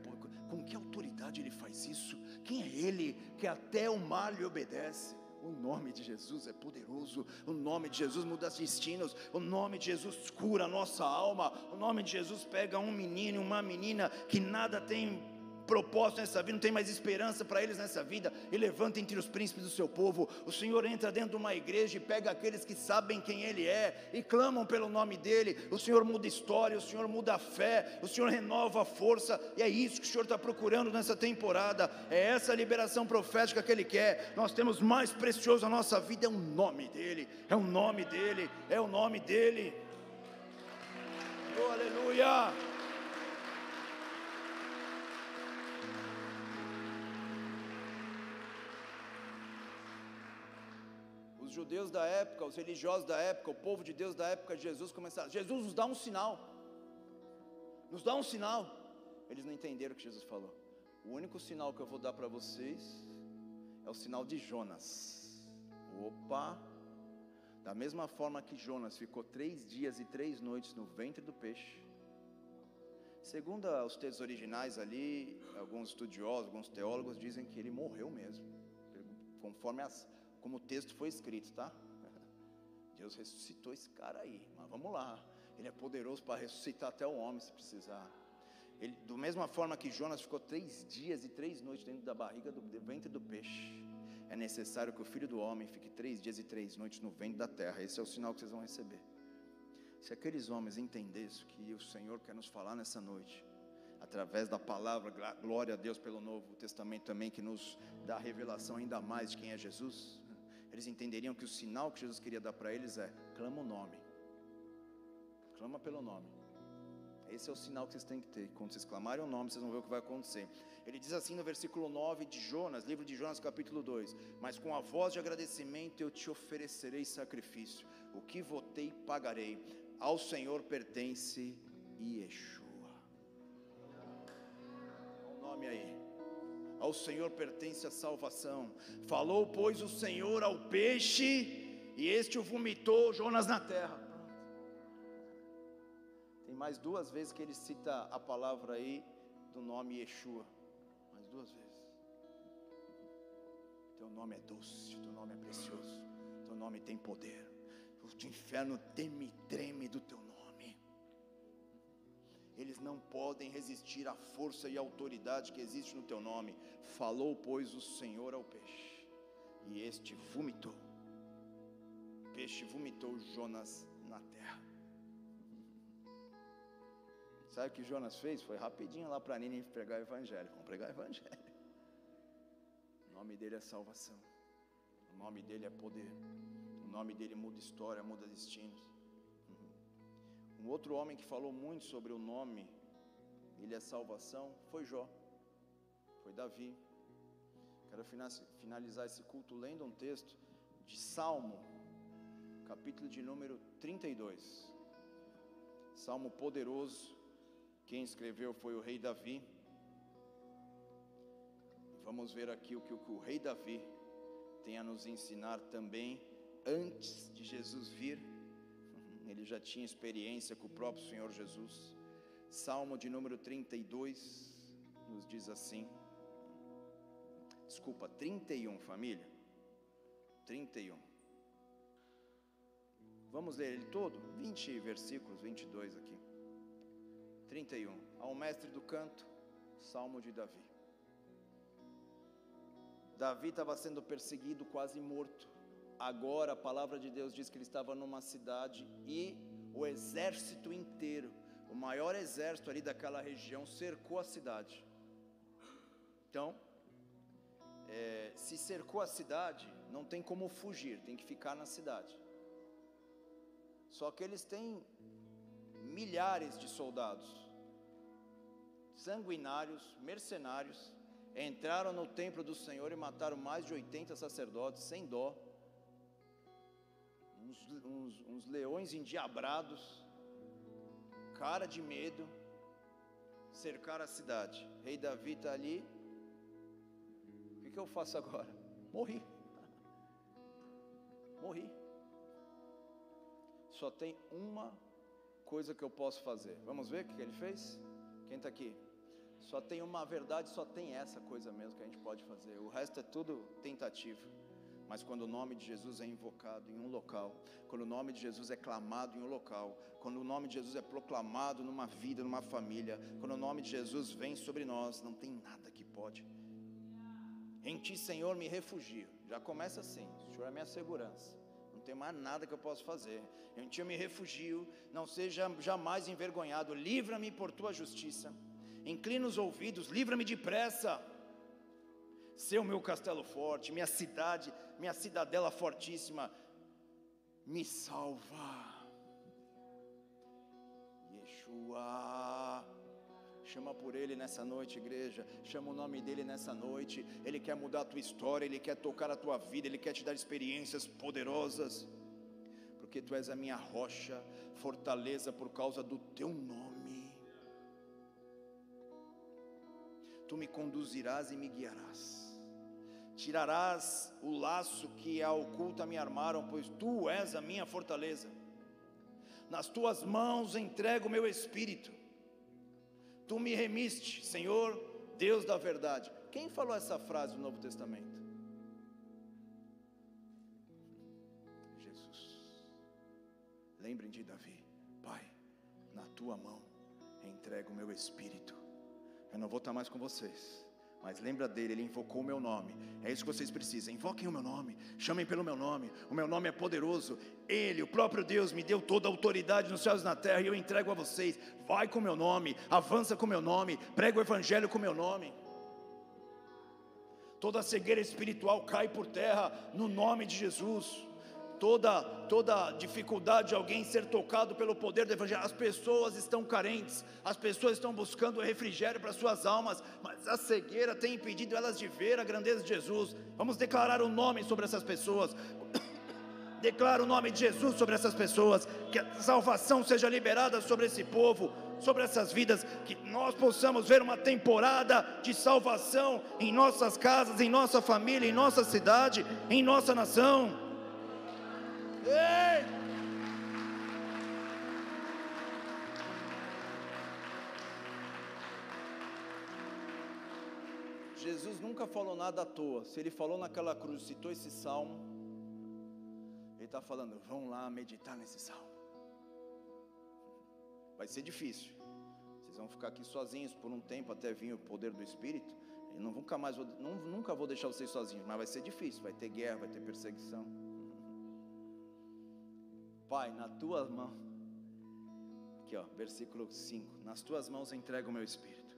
Com que autoridade ele faz isso? Quem é ele que até o mar lhe obedece? O nome de Jesus é poderoso, o nome de Jesus muda destinos, o nome de Jesus cura a nossa alma, o nome de Jesus pega um menino e uma menina que nada tem propósito nessa vida, não tem mais esperança para eles nessa vida, e levanta entre os príncipes do seu povo. O Senhor entra dentro de uma igreja e pega aqueles que sabem quem Ele é e clamam pelo nome dEle. O Senhor muda história, o Senhor muda a fé, o Senhor renova a força, e é isso que o Senhor está procurando nessa temporada. É essa liberação profética que Ele quer. Nós temos mais precioso na nossa vida é o nome dEle, é o nome dEle, é o nome dEle. Oh, aleluia! Judeus da época, os religiosos da época, o povo de Deus da época de Jesus começaram: Jesus nos dá um sinal, nos dá um sinal. Eles não entenderam o que Jesus falou. O único sinal que eu vou dar para vocês é o sinal de Jonas. Opa! Da mesma forma que Jonas ficou três dias e três noites no ventre do peixe, segundo os textos originais ali, alguns estudiosos, alguns teólogos dizem que ele morreu mesmo, conforme as, como o texto foi escrito, tá? [laughs] Deus ressuscitou esse cara aí, mas vamos lá. Ele é poderoso para ressuscitar até o homem se precisar. Ele, do mesma forma que Jonas ficou três dias e três noites dentro da barriga do, do ventre do peixe, é necessário que o filho do homem fique três dias e três noites no ventre da terra. Esse é o sinal que vocês vão receber. Se aqueles homens entendessem que o Senhor quer nos falar nessa noite, através da palavra, glória a Deus pelo Novo Testamento também, que nos dá revelação ainda mais de quem é Jesus eles entenderiam que o sinal que Jesus queria dar para eles é: clama o nome, clama pelo nome. Esse é o sinal que vocês têm que ter. Quando vocês clamarem o nome, vocês vão ver o que vai acontecer. Ele diz assim no versículo 9 de Jonas, livro de Jonas, capítulo 2: Mas com a voz de agradecimento eu te oferecerei sacrifício, o que votei pagarei, ao Senhor pertence Yeshua. O nome aí ao Senhor pertence a salvação. Falou, pois, o Senhor ao peixe, e este o vomitou, Jonas na terra. Tem mais duas vezes que ele cita a palavra aí do nome Yeshua. Mais duas vezes. Teu nome é doce, teu nome é precioso, teu nome tem poder. O inferno teme e treme do teu nome eles não podem resistir à força e autoridade que existe no teu nome. Falou, pois, o Senhor ao peixe, e este vomitou. O peixe vomitou Jonas na terra. Sabe o que Jonas fez? Foi rapidinho lá para Nínive pregar o evangelho. Vamos pregar o evangelho. O nome dele é salvação. O nome dele é poder. O nome dele muda história, muda destinos. Um outro homem que falou muito sobre o nome, ele é salvação, foi Jó, foi Davi. Quero finalizar esse culto lendo um texto de Salmo, capítulo de número 32. Salmo poderoso, quem escreveu foi o rei Davi. Vamos ver aqui o que o rei Davi tem a nos ensinar também antes de Jesus vir ele já tinha experiência com o próprio Senhor Jesus. Salmo de número 32 nos diz assim: desculpa, 31, família. 31. Vamos ler ele todo? 20 versículos, 22 aqui. 31. Ao mestre do canto, Salmo de Davi. Davi estava sendo perseguido, quase morto. Agora a palavra de Deus diz que ele estava numa cidade e o exército inteiro, o maior exército ali daquela região, cercou a cidade. Então, é, se cercou a cidade, não tem como fugir, tem que ficar na cidade. Só que eles têm milhares de soldados, sanguinários, mercenários, entraram no templo do Senhor e mataram mais de 80 sacerdotes, sem dó, uns, uns, uns leões endiabrados, cara de medo, cercaram a cidade. Rei Davi está ali, que eu faço agora? [laughs] Morri. Morri. Só tem uma coisa que eu posso fazer. Vamos ver o que ele fez? Quem está aqui? Só tem uma verdade, só tem essa coisa mesmo que a gente pode fazer. O resto é tudo tentativa. Mas quando o nome de Jesus é invocado em um local, quando o nome de Jesus é clamado em um local, quando o nome de Jesus é proclamado numa vida, numa família, quando o nome de Jesus vem sobre nós, não tem nada que pode em ti, Senhor, me refugio. Já começa assim: o Senhor é minha segurança. Não tem mais nada que eu possa fazer. Em ti eu me refugio. Não seja jamais envergonhado. Livra-me por tua justiça. Inclina os ouvidos. Livra-me depressa. Seu meu castelo forte, minha cidade, minha cidadela fortíssima. Me salva. Yeshua. Chama por Ele nessa noite, igreja. Chama o nome dEle nessa noite. Ele quer mudar a tua história, Ele quer tocar a tua vida, Ele quer te dar experiências poderosas. Porque Tu és a minha rocha, fortaleza por causa do Teu nome. Tu me conduzirás e me guiarás. Tirarás o laço que a oculta me armaram, pois Tu és a minha fortaleza. Nas Tuas mãos entrego o meu espírito Tu me remiste, Senhor, Deus da verdade. Quem falou essa frase no Novo Testamento? Jesus. Lembrem de Davi, Pai, na tua mão entrego o meu espírito. Eu não vou estar mais com vocês mas lembra dele, ele invocou o meu nome. É isso que vocês precisam. Invoquem o meu nome, chamem pelo meu nome. O meu nome é poderoso. Ele, o próprio Deus, me deu toda a autoridade nos céus e na terra e eu entrego a vocês. Vai com o meu nome, avança com o meu nome, prega o evangelho com o meu nome. Toda cegueira espiritual cai por terra no nome de Jesus toda toda dificuldade de alguém ser tocado pelo poder do evangelho. As pessoas estão carentes, as pessoas estão buscando refrigério para suas almas, mas a cegueira tem impedido elas de ver a grandeza de Jesus. Vamos declarar o nome sobre essas pessoas. [coughs] Declara o nome de Jesus sobre essas pessoas, que a salvação seja liberada sobre esse povo, sobre essas vidas, que nós possamos ver uma temporada de salvação em nossas casas, em nossa família, em nossa cidade, em nossa nação. Ei! Jesus nunca falou nada à toa. Se ele falou naquela cruz, citou esse salmo, ele está falando: vão lá meditar nesse salmo. Vai ser difícil. Vocês vão ficar aqui sozinhos por um tempo até vir o poder do Espírito. Eu nunca mais vou, nunca vou deixar vocês sozinhos, mas vai ser difícil. Vai ter guerra, vai ter perseguição. Pai, na tua mão, aqui ó, versículo 5: Nas tuas mãos entrego o meu espírito.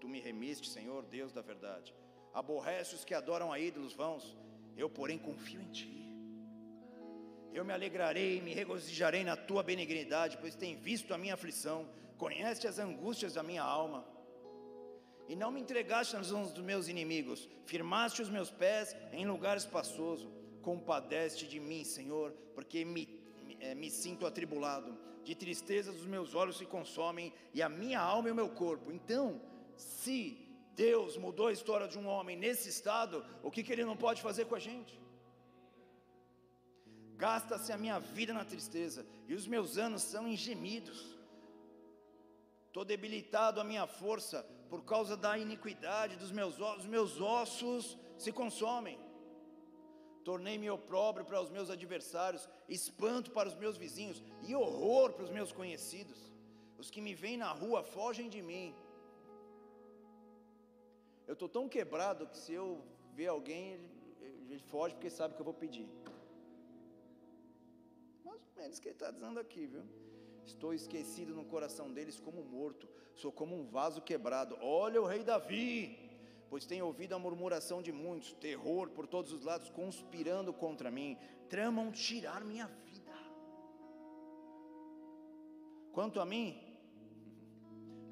Tu me remiste, Senhor, Deus da verdade. Aborrece os que adoram a ídolos vãos, eu, porém, confio em ti. Eu me alegrarei e me regozijarei na tua benignidade, pois tem visto a minha aflição, conhece as angústias da minha alma. E não me entregaste nas mãos dos meus inimigos, firmaste os meus pés em lugar espaçoso compadece de mim, Senhor, porque me, me, me sinto atribulado, de tristeza os meus olhos se consomem, e a minha alma e o meu corpo. Então, se Deus mudou a história de um homem nesse estado, o que, que Ele não pode fazer com a gente? Gasta-se a minha vida na tristeza, e os meus anos são em gemidos. Estou debilitado a minha força, por causa da iniquidade dos meus ossos, meus ossos se consomem. Tornei-me opróbrio para os meus adversários, espanto para os meus vizinhos e horror para os meus conhecidos. Os que me veem na rua fogem de mim. Eu estou tão quebrado que se eu ver alguém, ele, ele foge porque sabe que eu vou pedir. Mais ou menos o que ele está dizendo aqui, viu? Estou esquecido no coração deles como morto, sou como um vaso quebrado. Olha o rei Davi, pois tenho ouvido a murmuração de muitos, terror por todos os lados, conspirando contra mim, tramam tirar minha vida. Quanto a mim,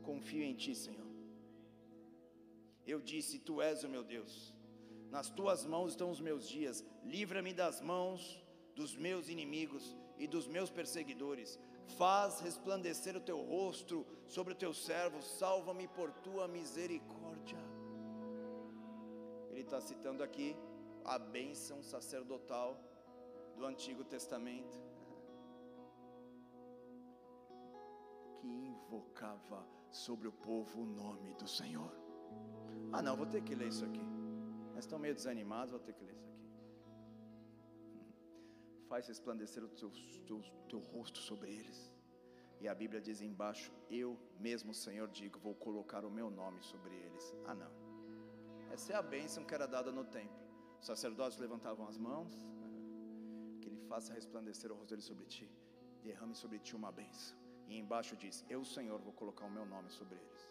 confio em Ti, Senhor. Eu disse: Tu és o meu Deus, nas Tuas mãos estão os meus dias, livra-me das mãos dos meus inimigos e dos meus perseguidores Faz resplandecer o teu rosto sobre o teu servo, salva-me por tua misericórdia. Ele está citando aqui a bênção sacerdotal do Antigo Testamento, que invocava sobre o povo o nome do Senhor. Ah, não, vou ter que ler isso aqui. Mas estão meio desanimados, vou ter que ler isso aqui faz resplandecer o teu, teu, teu rosto sobre eles. E a Bíblia diz embaixo: Eu mesmo, Senhor, digo, vou colocar o meu nome sobre eles. Ah, não. Essa é a bênção que era dada no templo. Os sacerdotes levantavam as mãos, que ele faça resplandecer o rosto dele sobre ti, derrame sobre ti uma bênção. E embaixo diz: Eu, Senhor, vou colocar o meu nome sobre eles.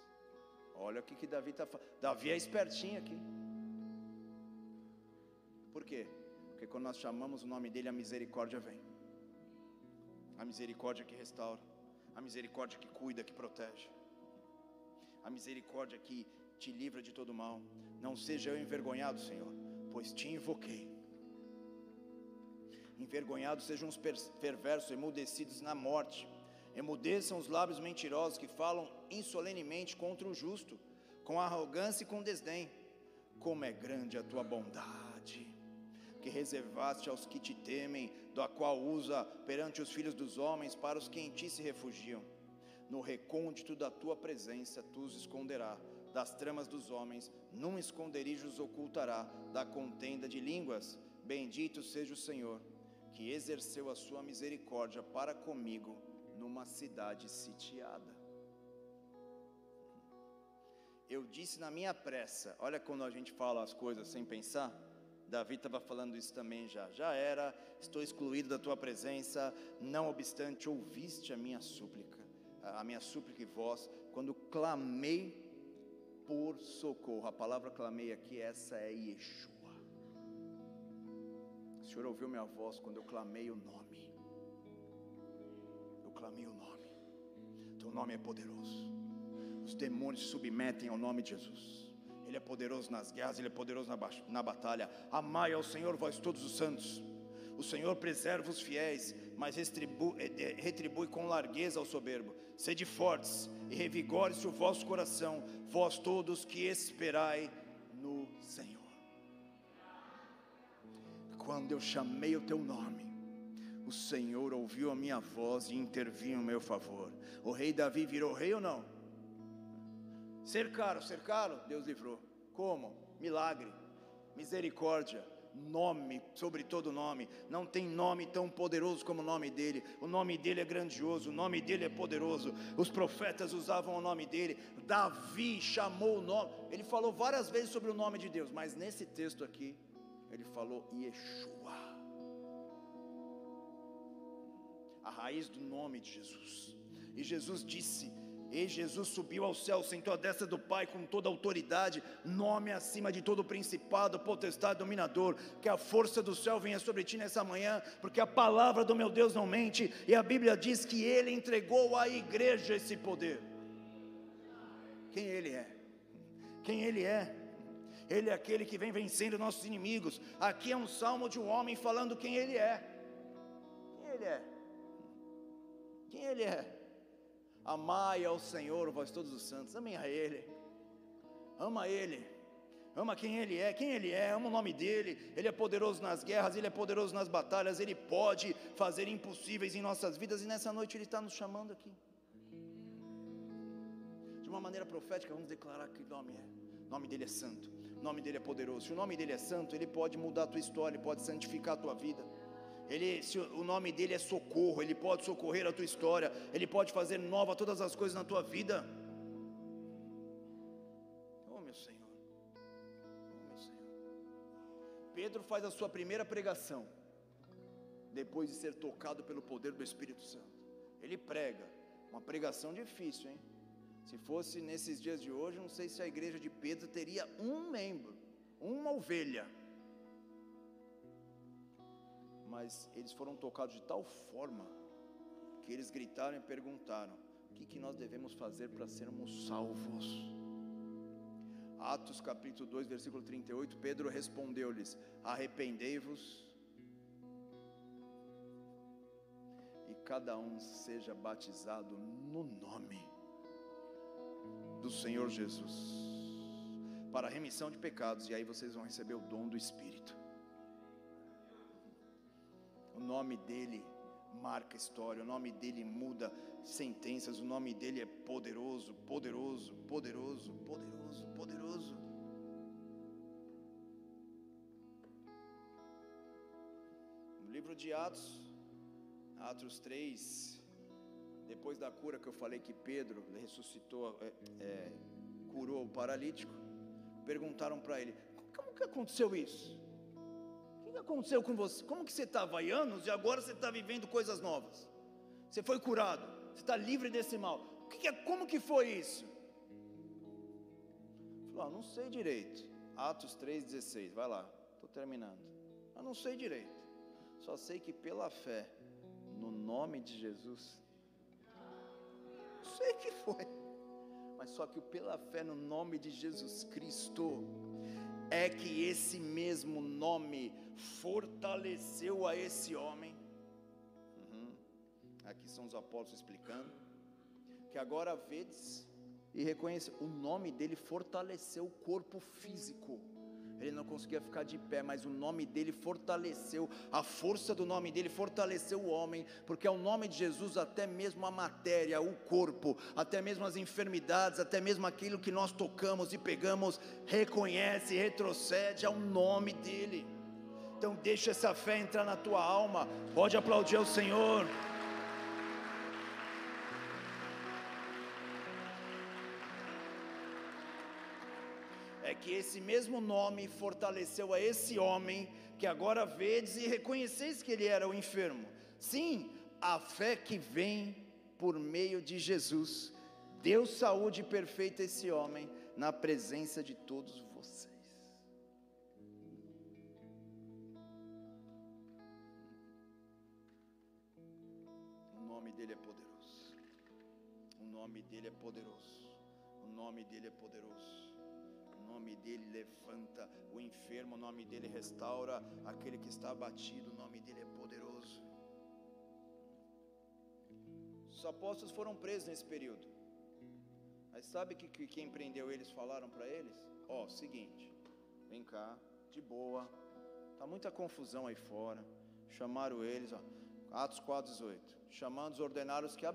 Olha o que, que Davi está falando. Davi é espertinho aqui. Por quê? Porque quando nós chamamos o nome dele, a misericórdia vem. A misericórdia que restaura, a misericórdia que cuida, que protege. A misericórdia que te livra de todo mal. Não seja eu envergonhado, Senhor, pois te invoquei. Envergonhados sejam os perversos, emudecidos na morte. Emudeçam os lábios mentirosos que falam insolenemente contra o justo, com arrogância e com desdém. Como é grande a tua bondade que reservaste aos que te temem, da qual usa perante os filhos dos homens para os que em ti se refugiam. No recôndito da tua presença tu os esconderá, das tramas dos homens, num esconderijo os ocultará, da contenda de línguas. Bendito seja o Senhor, que exerceu a sua misericórdia para comigo numa cidade sitiada. Eu disse na minha pressa, olha quando a gente fala as coisas sem pensar. Davi estava falando isso também já. Já era, estou excluído da tua presença, não obstante, ouviste a minha súplica, a minha súplica e voz, quando clamei por socorro. A palavra clamei aqui, essa é Yeshua. O Senhor ouviu minha voz quando eu clamei o nome. Eu clamei o nome. Teu nome é poderoso. Os demônios se submetem ao nome de Jesus. Ele é poderoso nas guerras, Ele é poderoso na, na batalha. Amai ao Senhor, vós todos os santos. O Senhor preserva os fiéis, mas retribui, eh, eh, retribui com largueza ao soberbo. Sede fortes e revigore-se o vosso coração, vós todos que esperai no Senhor. Quando eu chamei o teu nome, o Senhor ouviu a minha voz e interviu em meu favor. O rei Davi virou rei ou não? Cercaram, cercaram, Deus livrou. Como? Milagre, misericórdia, nome sobre todo nome. Não tem nome tão poderoso como o nome dele. O nome dele é grandioso, o nome dele é poderoso. Os profetas usavam o nome dele. Davi chamou o nome. Ele falou várias vezes sobre o nome de Deus, mas nesse texto aqui, ele falou Yeshua. A raiz do nome de Jesus. E Jesus disse: e Jesus subiu ao céu, sentou à destra do Pai com toda autoridade, nome acima de todo principado, potestade, dominador. Que a força do céu venha sobre ti nessa manhã, porque a palavra do meu Deus não mente, e a Bíblia diz que ele entregou à igreja esse poder. Quem ele é? Quem ele é? Ele é aquele que vem vencendo nossos inimigos. Aqui é um salmo de um homem falando quem ele é. Quem ele é? Quem ele é? Amai ao Senhor, vós todos os santos, amem a Ele, ama Ele, ama quem Ele é, quem Ele é, ama o nome dEle, Ele é poderoso nas guerras, Ele é poderoso nas batalhas, Ele pode fazer impossíveis em nossas vidas, e nessa noite Ele está nos chamando aqui. De uma maneira profética, vamos declarar que o nome é. O nome dele é santo, o nome dele é poderoso. Se o nome dele é santo, ele pode mudar a tua história, ele pode santificar a tua vida. Ele, se o nome dele é socorro, ele pode socorrer a tua história, ele pode fazer nova todas as coisas na tua vida. Oh, meu Senhor. Oh, meu Senhor. Pedro faz a sua primeira pregação depois de ser tocado pelo poder do Espírito Santo. Ele prega, uma pregação difícil, hein? Se fosse nesses dias de hoje, não sei se a igreja de Pedro teria um membro, uma ovelha. Mas eles foram tocados de tal forma que eles gritaram e perguntaram: o que, que nós devemos fazer para sermos salvos? Atos capítulo 2, versículo 38, Pedro respondeu-lhes: Arrependei-vos e cada um seja batizado no nome do Senhor Jesus, para remissão de pecados, e aí vocês vão receber o dom do Espírito. O nome dele marca história, o nome dele muda sentenças, o nome dele é poderoso, poderoso, poderoso, poderoso, poderoso. No livro de Atos, Atos 3, depois da cura que eu falei que Pedro ressuscitou, é, é, curou o paralítico, perguntaram para ele: como que aconteceu isso? O que aconteceu com você? Como que você estava há anos e agora você está vivendo coisas novas? Você foi curado, você está livre desse mal. Que que é, como que foi isso? Falou, ah, não sei direito. Atos 3,16, vai lá, estou terminando. Eu não sei direito. Só sei que pela fé, no nome de Jesus, sei que foi, mas só que pela fé no nome de Jesus Cristo, é que esse mesmo nome fortaleceu a esse homem. Uhum. Aqui são os apóstolos explicando que agora vedes e reconhece o nome dele fortaleceu o corpo físico ele não conseguia ficar de pé, mas o nome dele fortaleceu, a força do nome dele fortaleceu o homem, porque é o nome de Jesus, até mesmo a matéria, o corpo, até mesmo as enfermidades, até mesmo aquilo que nós tocamos e pegamos, reconhece, retrocede ao nome dele. Então, deixa essa fé entrar na tua alma, pode aplaudir ao Senhor. é que esse mesmo nome fortaleceu a esse homem que agora vedes e reconheceis que ele era o enfermo. Sim, a fé que vem por meio de Jesus deu saúde perfeita a esse homem na presença de todos vocês. Nome dele é poderoso. O nome dele é poderoso nome dele levanta o enfermo, o nome dele restaura aquele que está abatido, o nome dele é poderoso. Os apóstolos foram presos nesse período. Mas sabe que, que quem prendeu eles falaram para eles? Ó, oh, seguinte, vem cá, de boa, tá muita confusão aí fora. Chamaram eles, ó, Atos 4:18. Chamando, ordenaram que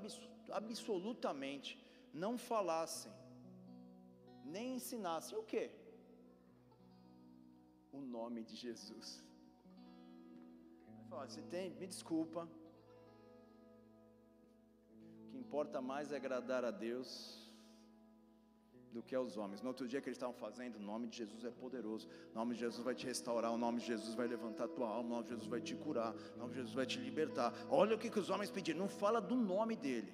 absolutamente não falassem nem ensinassem o quê? O nome de Jesus. Você tem, me desculpa. O que importa mais é agradar a Deus do que aos homens. No outro dia que eles estavam fazendo, o nome de Jesus é poderoso. O nome de Jesus vai te restaurar, o nome de Jesus vai levantar a tua alma, o nome de Jesus vai te curar, o nome de Jesus vai te libertar. Olha o que, que os homens pediram, não fala do nome dele.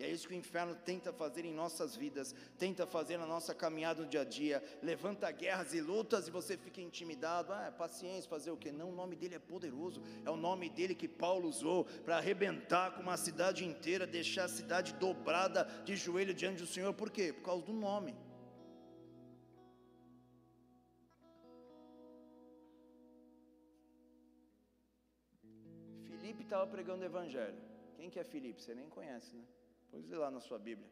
E é isso que o inferno tenta fazer em nossas vidas, tenta fazer na nossa caminhada no dia a dia. Levanta guerras e lutas e você fica intimidado. Ah, paciência, fazer o que? Não, o nome dele é poderoso. É o nome dele que Paulo usou para arrebentar com uma cidade inteira, deixar a cidade dobrada de joelho diante do Senhor. Por quê? Por causa do nome. Filipe estava pregando o evangelho. Quem que é Filipe? Você nem conhece, né? Pois lê lá na sua Bíblia.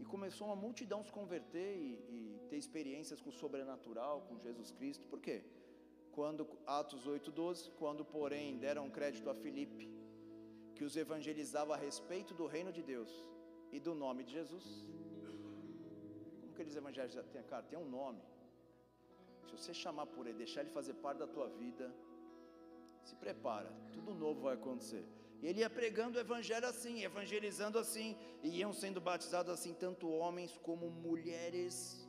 E começou uma multidão se converter e, e ter experiências com o sobrenatural, com Jesus Cristo. Por quê? Quando, Atos 8,12, quando porém deram crédito a Filipe, que os evangelizava a respeito do reino de Deus, e do nome de Jesus. Como que eles evangelhos já tem, cara, tem um nome. Se você chamar por ele, deixar ele fazer parte da tua vida, se prepara, tudo novo vai acontecer. E ele ia pregando o evangelho assim, evangelizando assim, e iam sendo batizados assim, tanto homens como mulheres.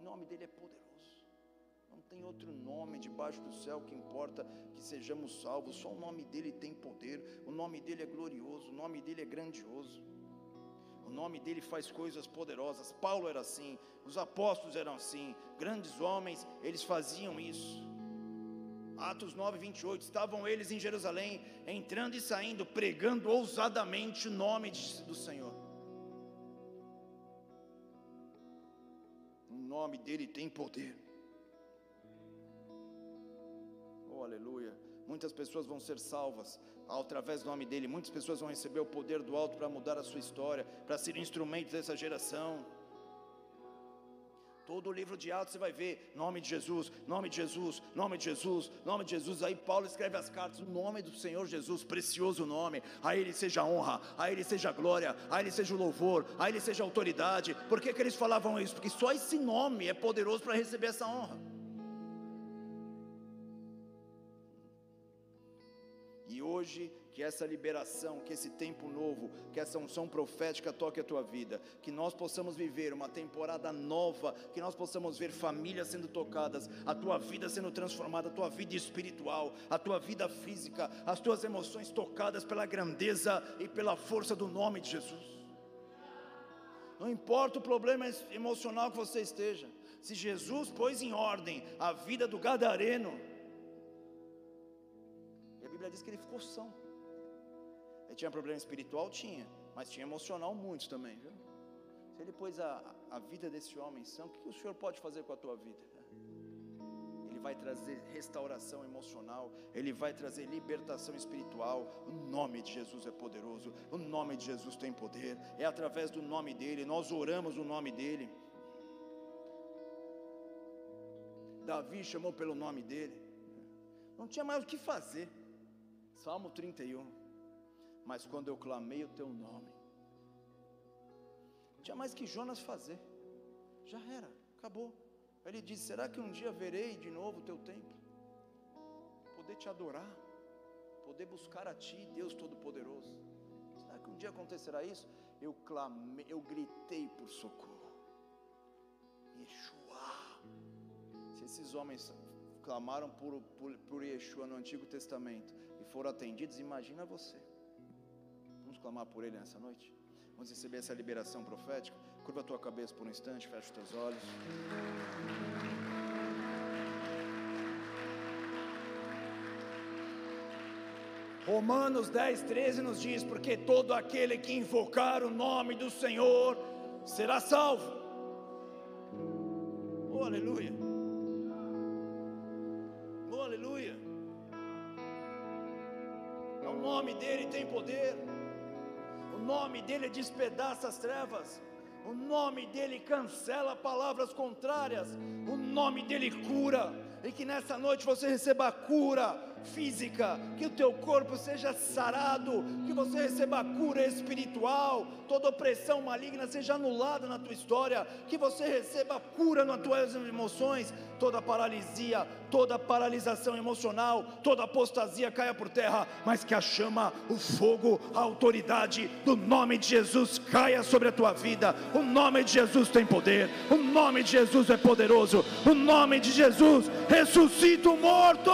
O nome dele é poderoso. Não tem outro nome debaixo do céu que importa que sejamos salvos. Só o nome dele tem poder. O nome dele é glorioso. O nome dele é grandioso. O nome dele faz coisas poderosas. Paulo era assim, os apóstolos eram assim, grandes homens, eles faziam isso. Atos 9, 28. Estavam eles em Jerusalém, entrando e saindo, pregando ousadamente o nome do Senhor. O nome dele tem poder. Oh, aleluia. Muitas pessoas vão ser salvas através do nome dele. Muitas pessoas vão receber o poder do alto para mudar a sua história, para ser instrumentos dessa geração. Todo o livro de Atos você vai ver nome de Jesus, nome de Jesus, nome de Jesus, nome de Jesus. Aí Paulo escreve as cartas, o nome do Senhor Jesus, precioso nome. A Ele seja honra, a Ele seja glória, a Ele seja louvor, a Ele seja autoridade. Por que, que eles falavam isso? Porque só esse nome é poderoso para receber essa honra. E hoje, que essa liberação, que esse tempo novo, que essa unção profética toque a tua vida, que nós possamos viver uma temporada nova, que nós possamos ver famílias sendo tocadas, a tua vida sendo transformada, a tua vida espiritual, a tua vida física, as tuas emoções tocadas pela grandeza e pela força do nome de Jesus. Não importa o problema emocional que você esteja, se Jesus pôs em ordem a vida do gadareno, Bíblia diz que ele ficou são. Ele tinha problema espiritual? Tinha, mas tinha emocional muitos também, viu? Se ele pôs a, a vida desse homem são, o que o Senhor pode fazer com a tua vida? Ele vai trazer restauração emocional, ele vai trazer libertação espiritual. O nome de Jesus é poderoso, o nome de Jesus tem poder, é através do nome dele, nós oramos o nome dele. Davi chamou pelo nome dele, não tinha mais o que fazer. Salmo 31. Mas quando eu clamei o teu nome, não tinha mais que Jonas fazer, já era, acabou. Ele disse: Será que um dia verei de novo o teu templo? Poder te adorar, poder buscar a ti, Deus Todo-Poderoso. Será que um dia acontecerá isso? Eu clamei, eu gritei por socorro. Yeshua. Se esses homens clamaram por, por, por Yeshua no Antigo Testamento, foram atendidos, imagina você. Vamos clamar por ele nessa noite? Vamos receber essa liberação profética? Curva a tua cabeça por um instante, fecha os teus olhos. Romanos 10, 13 nos diz: Porque todo aquele que invocar o nome do Senhor será salvo. Oh, aleluia. nome dele tem poder, o nome dele despedaça as trevas, o nome dele cancela palavras contrárias, o nome dele cura, e que nessa noite você receba cura física, que o teu corpo seja sarado, que você receba cura espiritual, toda opressão maligna seja anulada na tua história, que você receba cura nas tuas emoções, toda paralisia, toda paralisação emocional, toda apostasia caia por terra, mas que a chama, o fogo, a autoridade do nome de Jesus caia sobre a tua vida. O nome de Jesus tem poder, o nome de Jesus é poderoso, o nome de Jesus ressuscita o morto.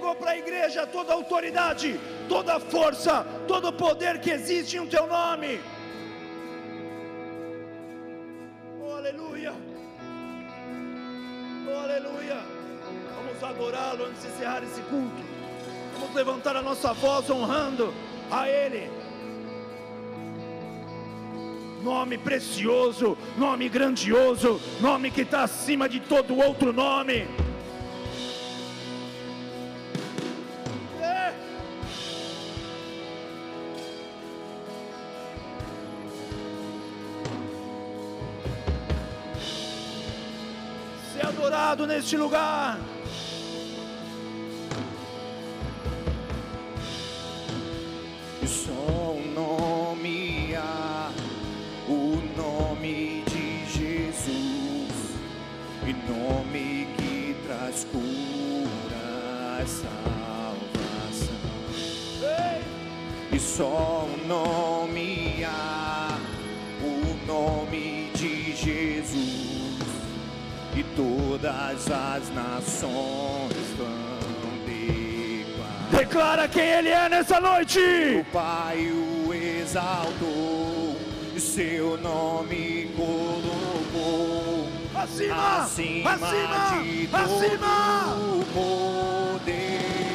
Entregou para a igreja toda a autoridade, toda a força, todo o poder que existe em teu nome. Oh, aleluia. Oh, aleluia. Vamos adorá-lo antes de encerrar esse culto. Vamos levantar a nossa voz honrando a Ele nome precioso, nome grandioso, nome que está acima de todo outro nome. É. Ser adorado neste lugar. Só um nome há, o nome de Jesus, e todas as nações vão declarar. Declara quem Ele é nessa noite. O Pai o exaltou, e seu nome colocou Acima, acima, acima, acima. poder.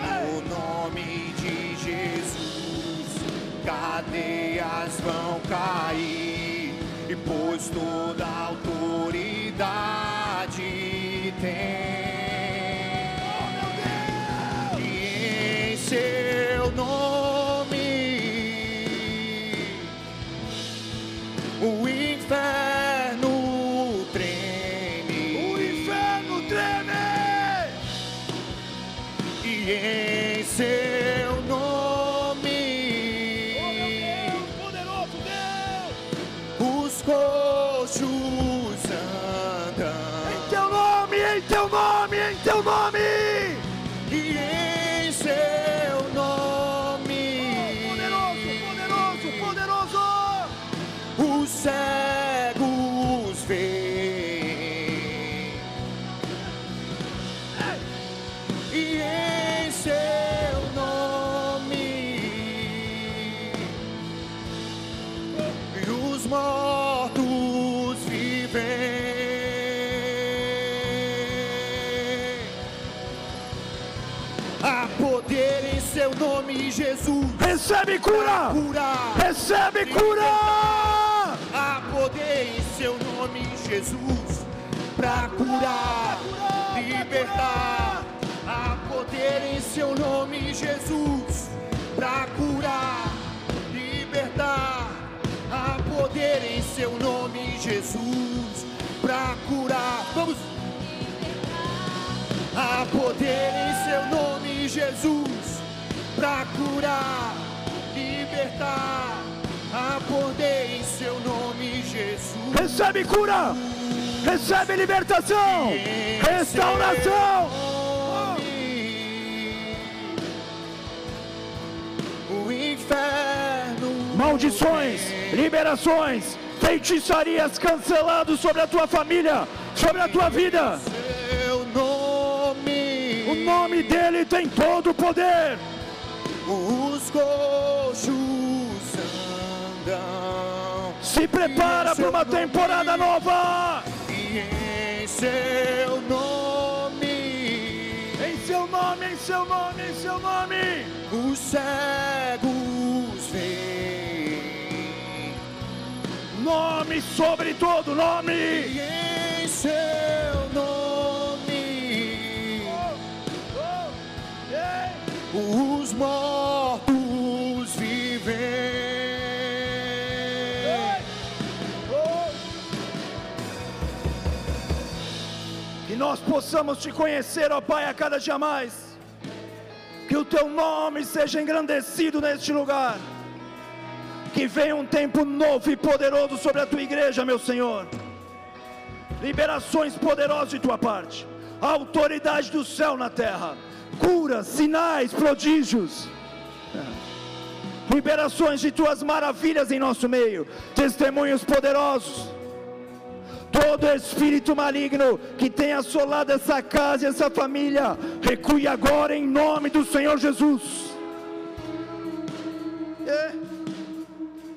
No nome de Jesus, cadeias vão cair, e pois toda autoridade tem. Jesus. Recebe cura. Curar. Recebe cura. Há poder em seu nome, Jesus, para curar, libertar. Há poder em seu nome, Jesus, para curar, libertar. Há poder em seu nome, Jesus, para curar. Vamos! Há poder em seu nome, Jesus, para curar, libertar. Há poder em seu nome, Jesus. Recebe cura. Recebe libertação. Restauração. O inferno. Maldições, liberações, feitiçarias cancelados sobre a tua família, sobre a tua vida. Seu nome. O nome dele tem todo o poder. Os coxos andam. Se prepara para uma temporada nova. E em seu nome. Em seu nome, em seu nome, em seu nome. Os cegos veem. Nome sobre todo nome. E em seu Os mortos vivem. Que nós possamos te conhecer, ó Pai, a cada dia mais. Que o teu nome seja engrandecido neste lugar. Que venha um tempo novo e poderoso sobre a tua igreja, meu Senhor. Liberações poderosas de tua parte. Autoridade do céu na terra. Curas, sinais, prodígios. Liberações de tuas maravilhas em nosso meio. Testemunhos poderosos todo espírito maligno que tem assolado essa casa e essa família, recue agora em nome do Senhor Jesus. É.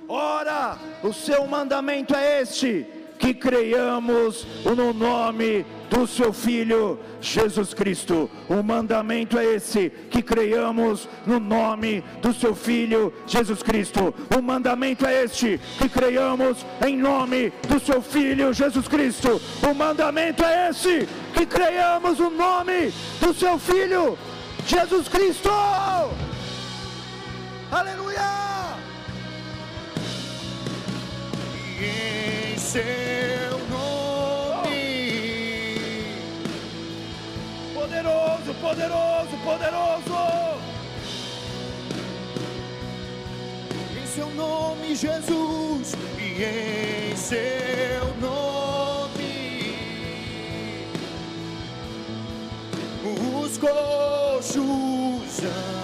Ora, o seu mandamento é este: que creiamos no nome do seu Filho Jesus Cristo. O mandamento é esse: que creiamos no nome do seu Filho Jesus Cristo. O mandamento é este: que creiamos em nome do seu Filho Jesus Cristo. O mandamento é esse: que creiamos no nome do seu Filho Jesus Cristo. Aleluia! Em seu nome. Poderoso, poderoso, poderoso. Em seu nome, Jesus, e em seu nome os coxos. Andam.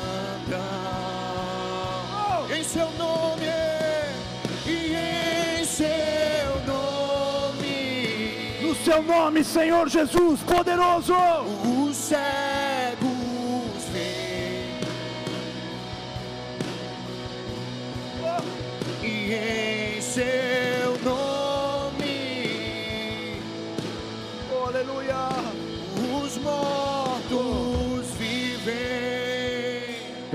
Seu nome, Senhor Jesus, poderoso.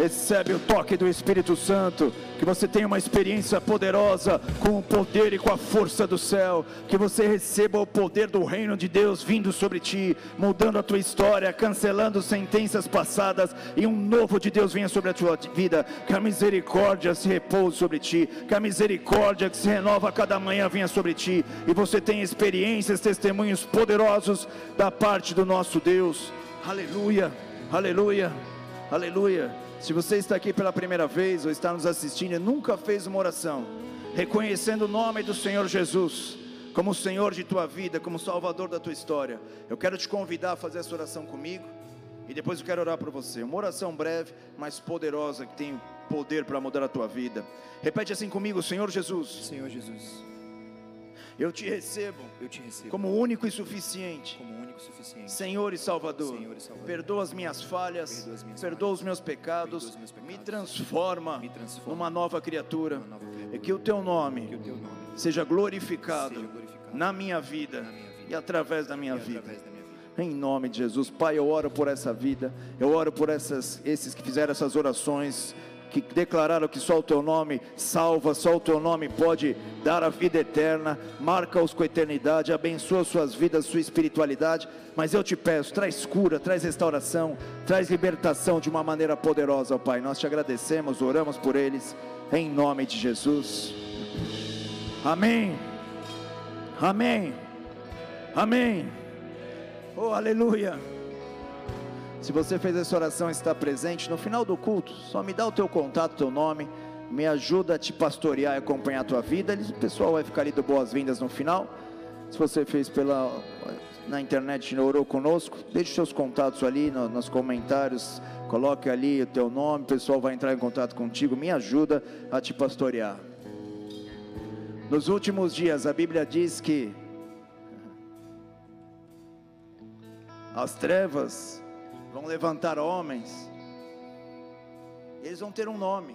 Recebe o toque do Espírito Santo, que você tenha uma experiência poderosa com o poder e com a força do céu, que você receba o poder do reino de Deus vindo sobre ti, mudando a tua história, cancelando sentenças passadas. E um novo de Deus venha sobre a tua vida, que a misericórdia se repouse sobre ti, que a misericórdia que se renova a cada manhã venha sobre ti. E você tenha experiências, testemunhos poderosos da parte do nosso Deus. Aleluia, aleluia, aleluia. Se você está aqui pela primeira vez ou está nos assistindo e nunca fez uma oração, reconhecendo o nome do Senhor Jesus como o Senhor de tua vida, como Salvador da tua história, eu quero te convidar a fazer essa oração comigo e depois eu quero orar por você. Uma oração breve, mas poderosa, que tem poder para mudar a tua vida. Repete assim comigo, Senhor Jesus, Senhor Jesus, eu te recebo eu te recebo como único e suficiente. como suficiente. Senhor e Salvador, Senhor e Salvador. perdoa as minhas falhas, Perdoa as minhas perdoa os falhas, meus pecados, os meus pecados, me transforma, me transforma numa nova criatura, numa nova criatura, e que o teu nome o teu nome seja glorificado, seja glorificado na minha vida na minha vida e através da minha vida. da minha vida. Em nome de Jesus, Pai, eu oro por essa vida, eu oro por essas, esses que fizeram essas orações, que declararam que só o Teu nome salva, só o Teu nome pode dar a vida eterna, marca-os com a eternidade, abençoa suas vidas, sua espiritualidade. Mas eu te peço, traz cura, traz restauração, traz libertação de uma maneira poderosa, Pai. Nós te agradecemos, oramos por eles, em nome de Jesus. Amém. Amém. Amém. Oh, aleluia. Se você fez essa oração e está presente, no final do culto, só me dá o teu contato, teu nome, me ajuda a te pastorear e acompanhar a tua vida. O pessoal vai ficar ali do boas-vindas no final. Se você fez pela na internet, orou conosco, deixe seus contatos ali no- nos comentários, coloque ali o teu nome, o pessoal vai entrar em contato contigo, me ajuda a te pastorear. Nos últimos dias, a Bíblia diz que as trevas vão levantar homens, eles vão ter um nome,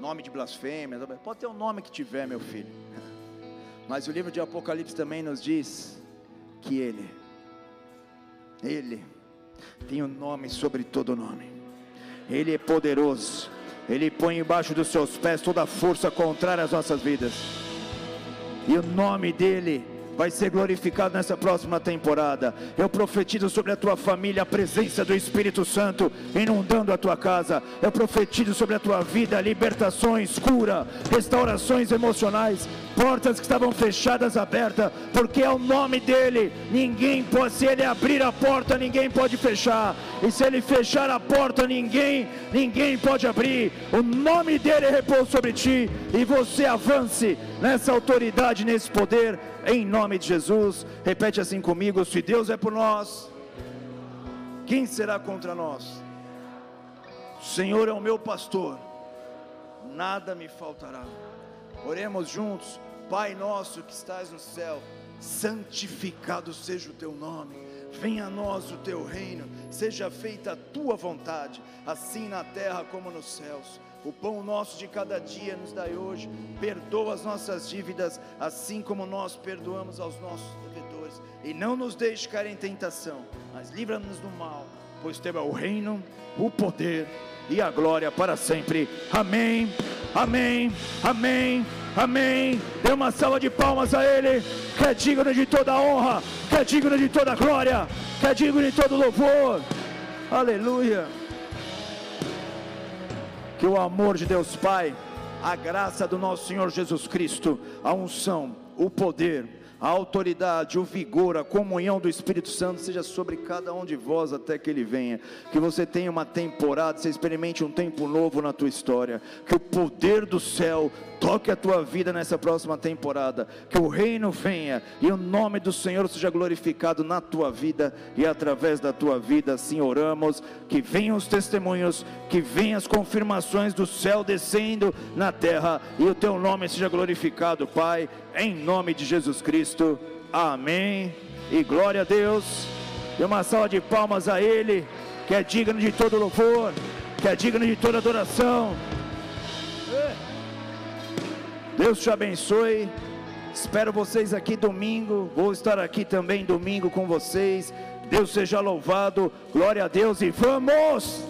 nome de blasfêmia, pode ter o nome que tiver, meu filho, [laughs] mas o livro de Apocalipse também nos diz que Ele, Ele, tem o um nome sobre todo nome, Ele é poderoso, Ele põe embaixo dos seus pés toda a força contrária às nossas vidas, e o nome dEle vai ser glorificado nessa próxima temporada. Eu profetizo sobre a tua família a presença do Espírito Santo inundando a tua casa. Eu profetizo sobre a tua vida libertações, cura, restaurações emocionais, portas que estavam fechadas abertas, porque é o nome dele. Ninguém pode, se ele abrir a porta, ninguém pode fechar. E se ele fechar a porta, ninguém, ninguém pode abrir. O nome dele repousa sobre ti e você avance nessa autoridade, nesse poder em nome de Jesus. Repete assim comigo: se Deus é por nós, quem será contra nós? O Senhor é o meu pastor, nada me faltará. Oremos juntos, Pai nosso que estás no céu, santificado seja o teu nome. Venha a nós o teu reino, seja feita a tua vontade, assim na terra como nos céus. O pão nosso de cada dia nos dai hoje. Perdoa as nossas dívidas, assim como nós perdoamos aos nossos devedores. E não nos deixe cair em tentação, mas livra-nos do mal, pois teu é o reino, o poder e a glória para sempre. Amém. Amém. Amém. Amém. Dê uma salva de palmas a Ele, que é digno de toda honra, que é digno de toda glória, que é digno de todo louvor. Aleluia. Que o amor de Deus Pai, a graça do nosso Senhor Jesus Cristo, a unção, o poder, a autoridade, o vigor, a comunhão do Espírito Santo seja sobre cada um de vós até que ele venha. Que você tenha uma temporada, você experimente um tempo novo na tua história. Que o poder do céu toque a tua vida nessa próxima temporada. Que o reino venha e o nome do Senhor seja glorificado na tua vida e através da tua vida. Assim oramos. Que venham os testemunhos, que venham as confirmações do céu descendo na terra e o teu nome seja glorificado, Pai, em nome de Jesus Cristo. Amém. E glória a Deus. E uma salva de palmas a Ele, que é digno de todo louvor, que é digno de toda adoração. Deus te abençoe. Espero vocês aqui domingo. Vou estar aqui também domingo com vocês. Deus seja louvado. Glória a Deus e vamos!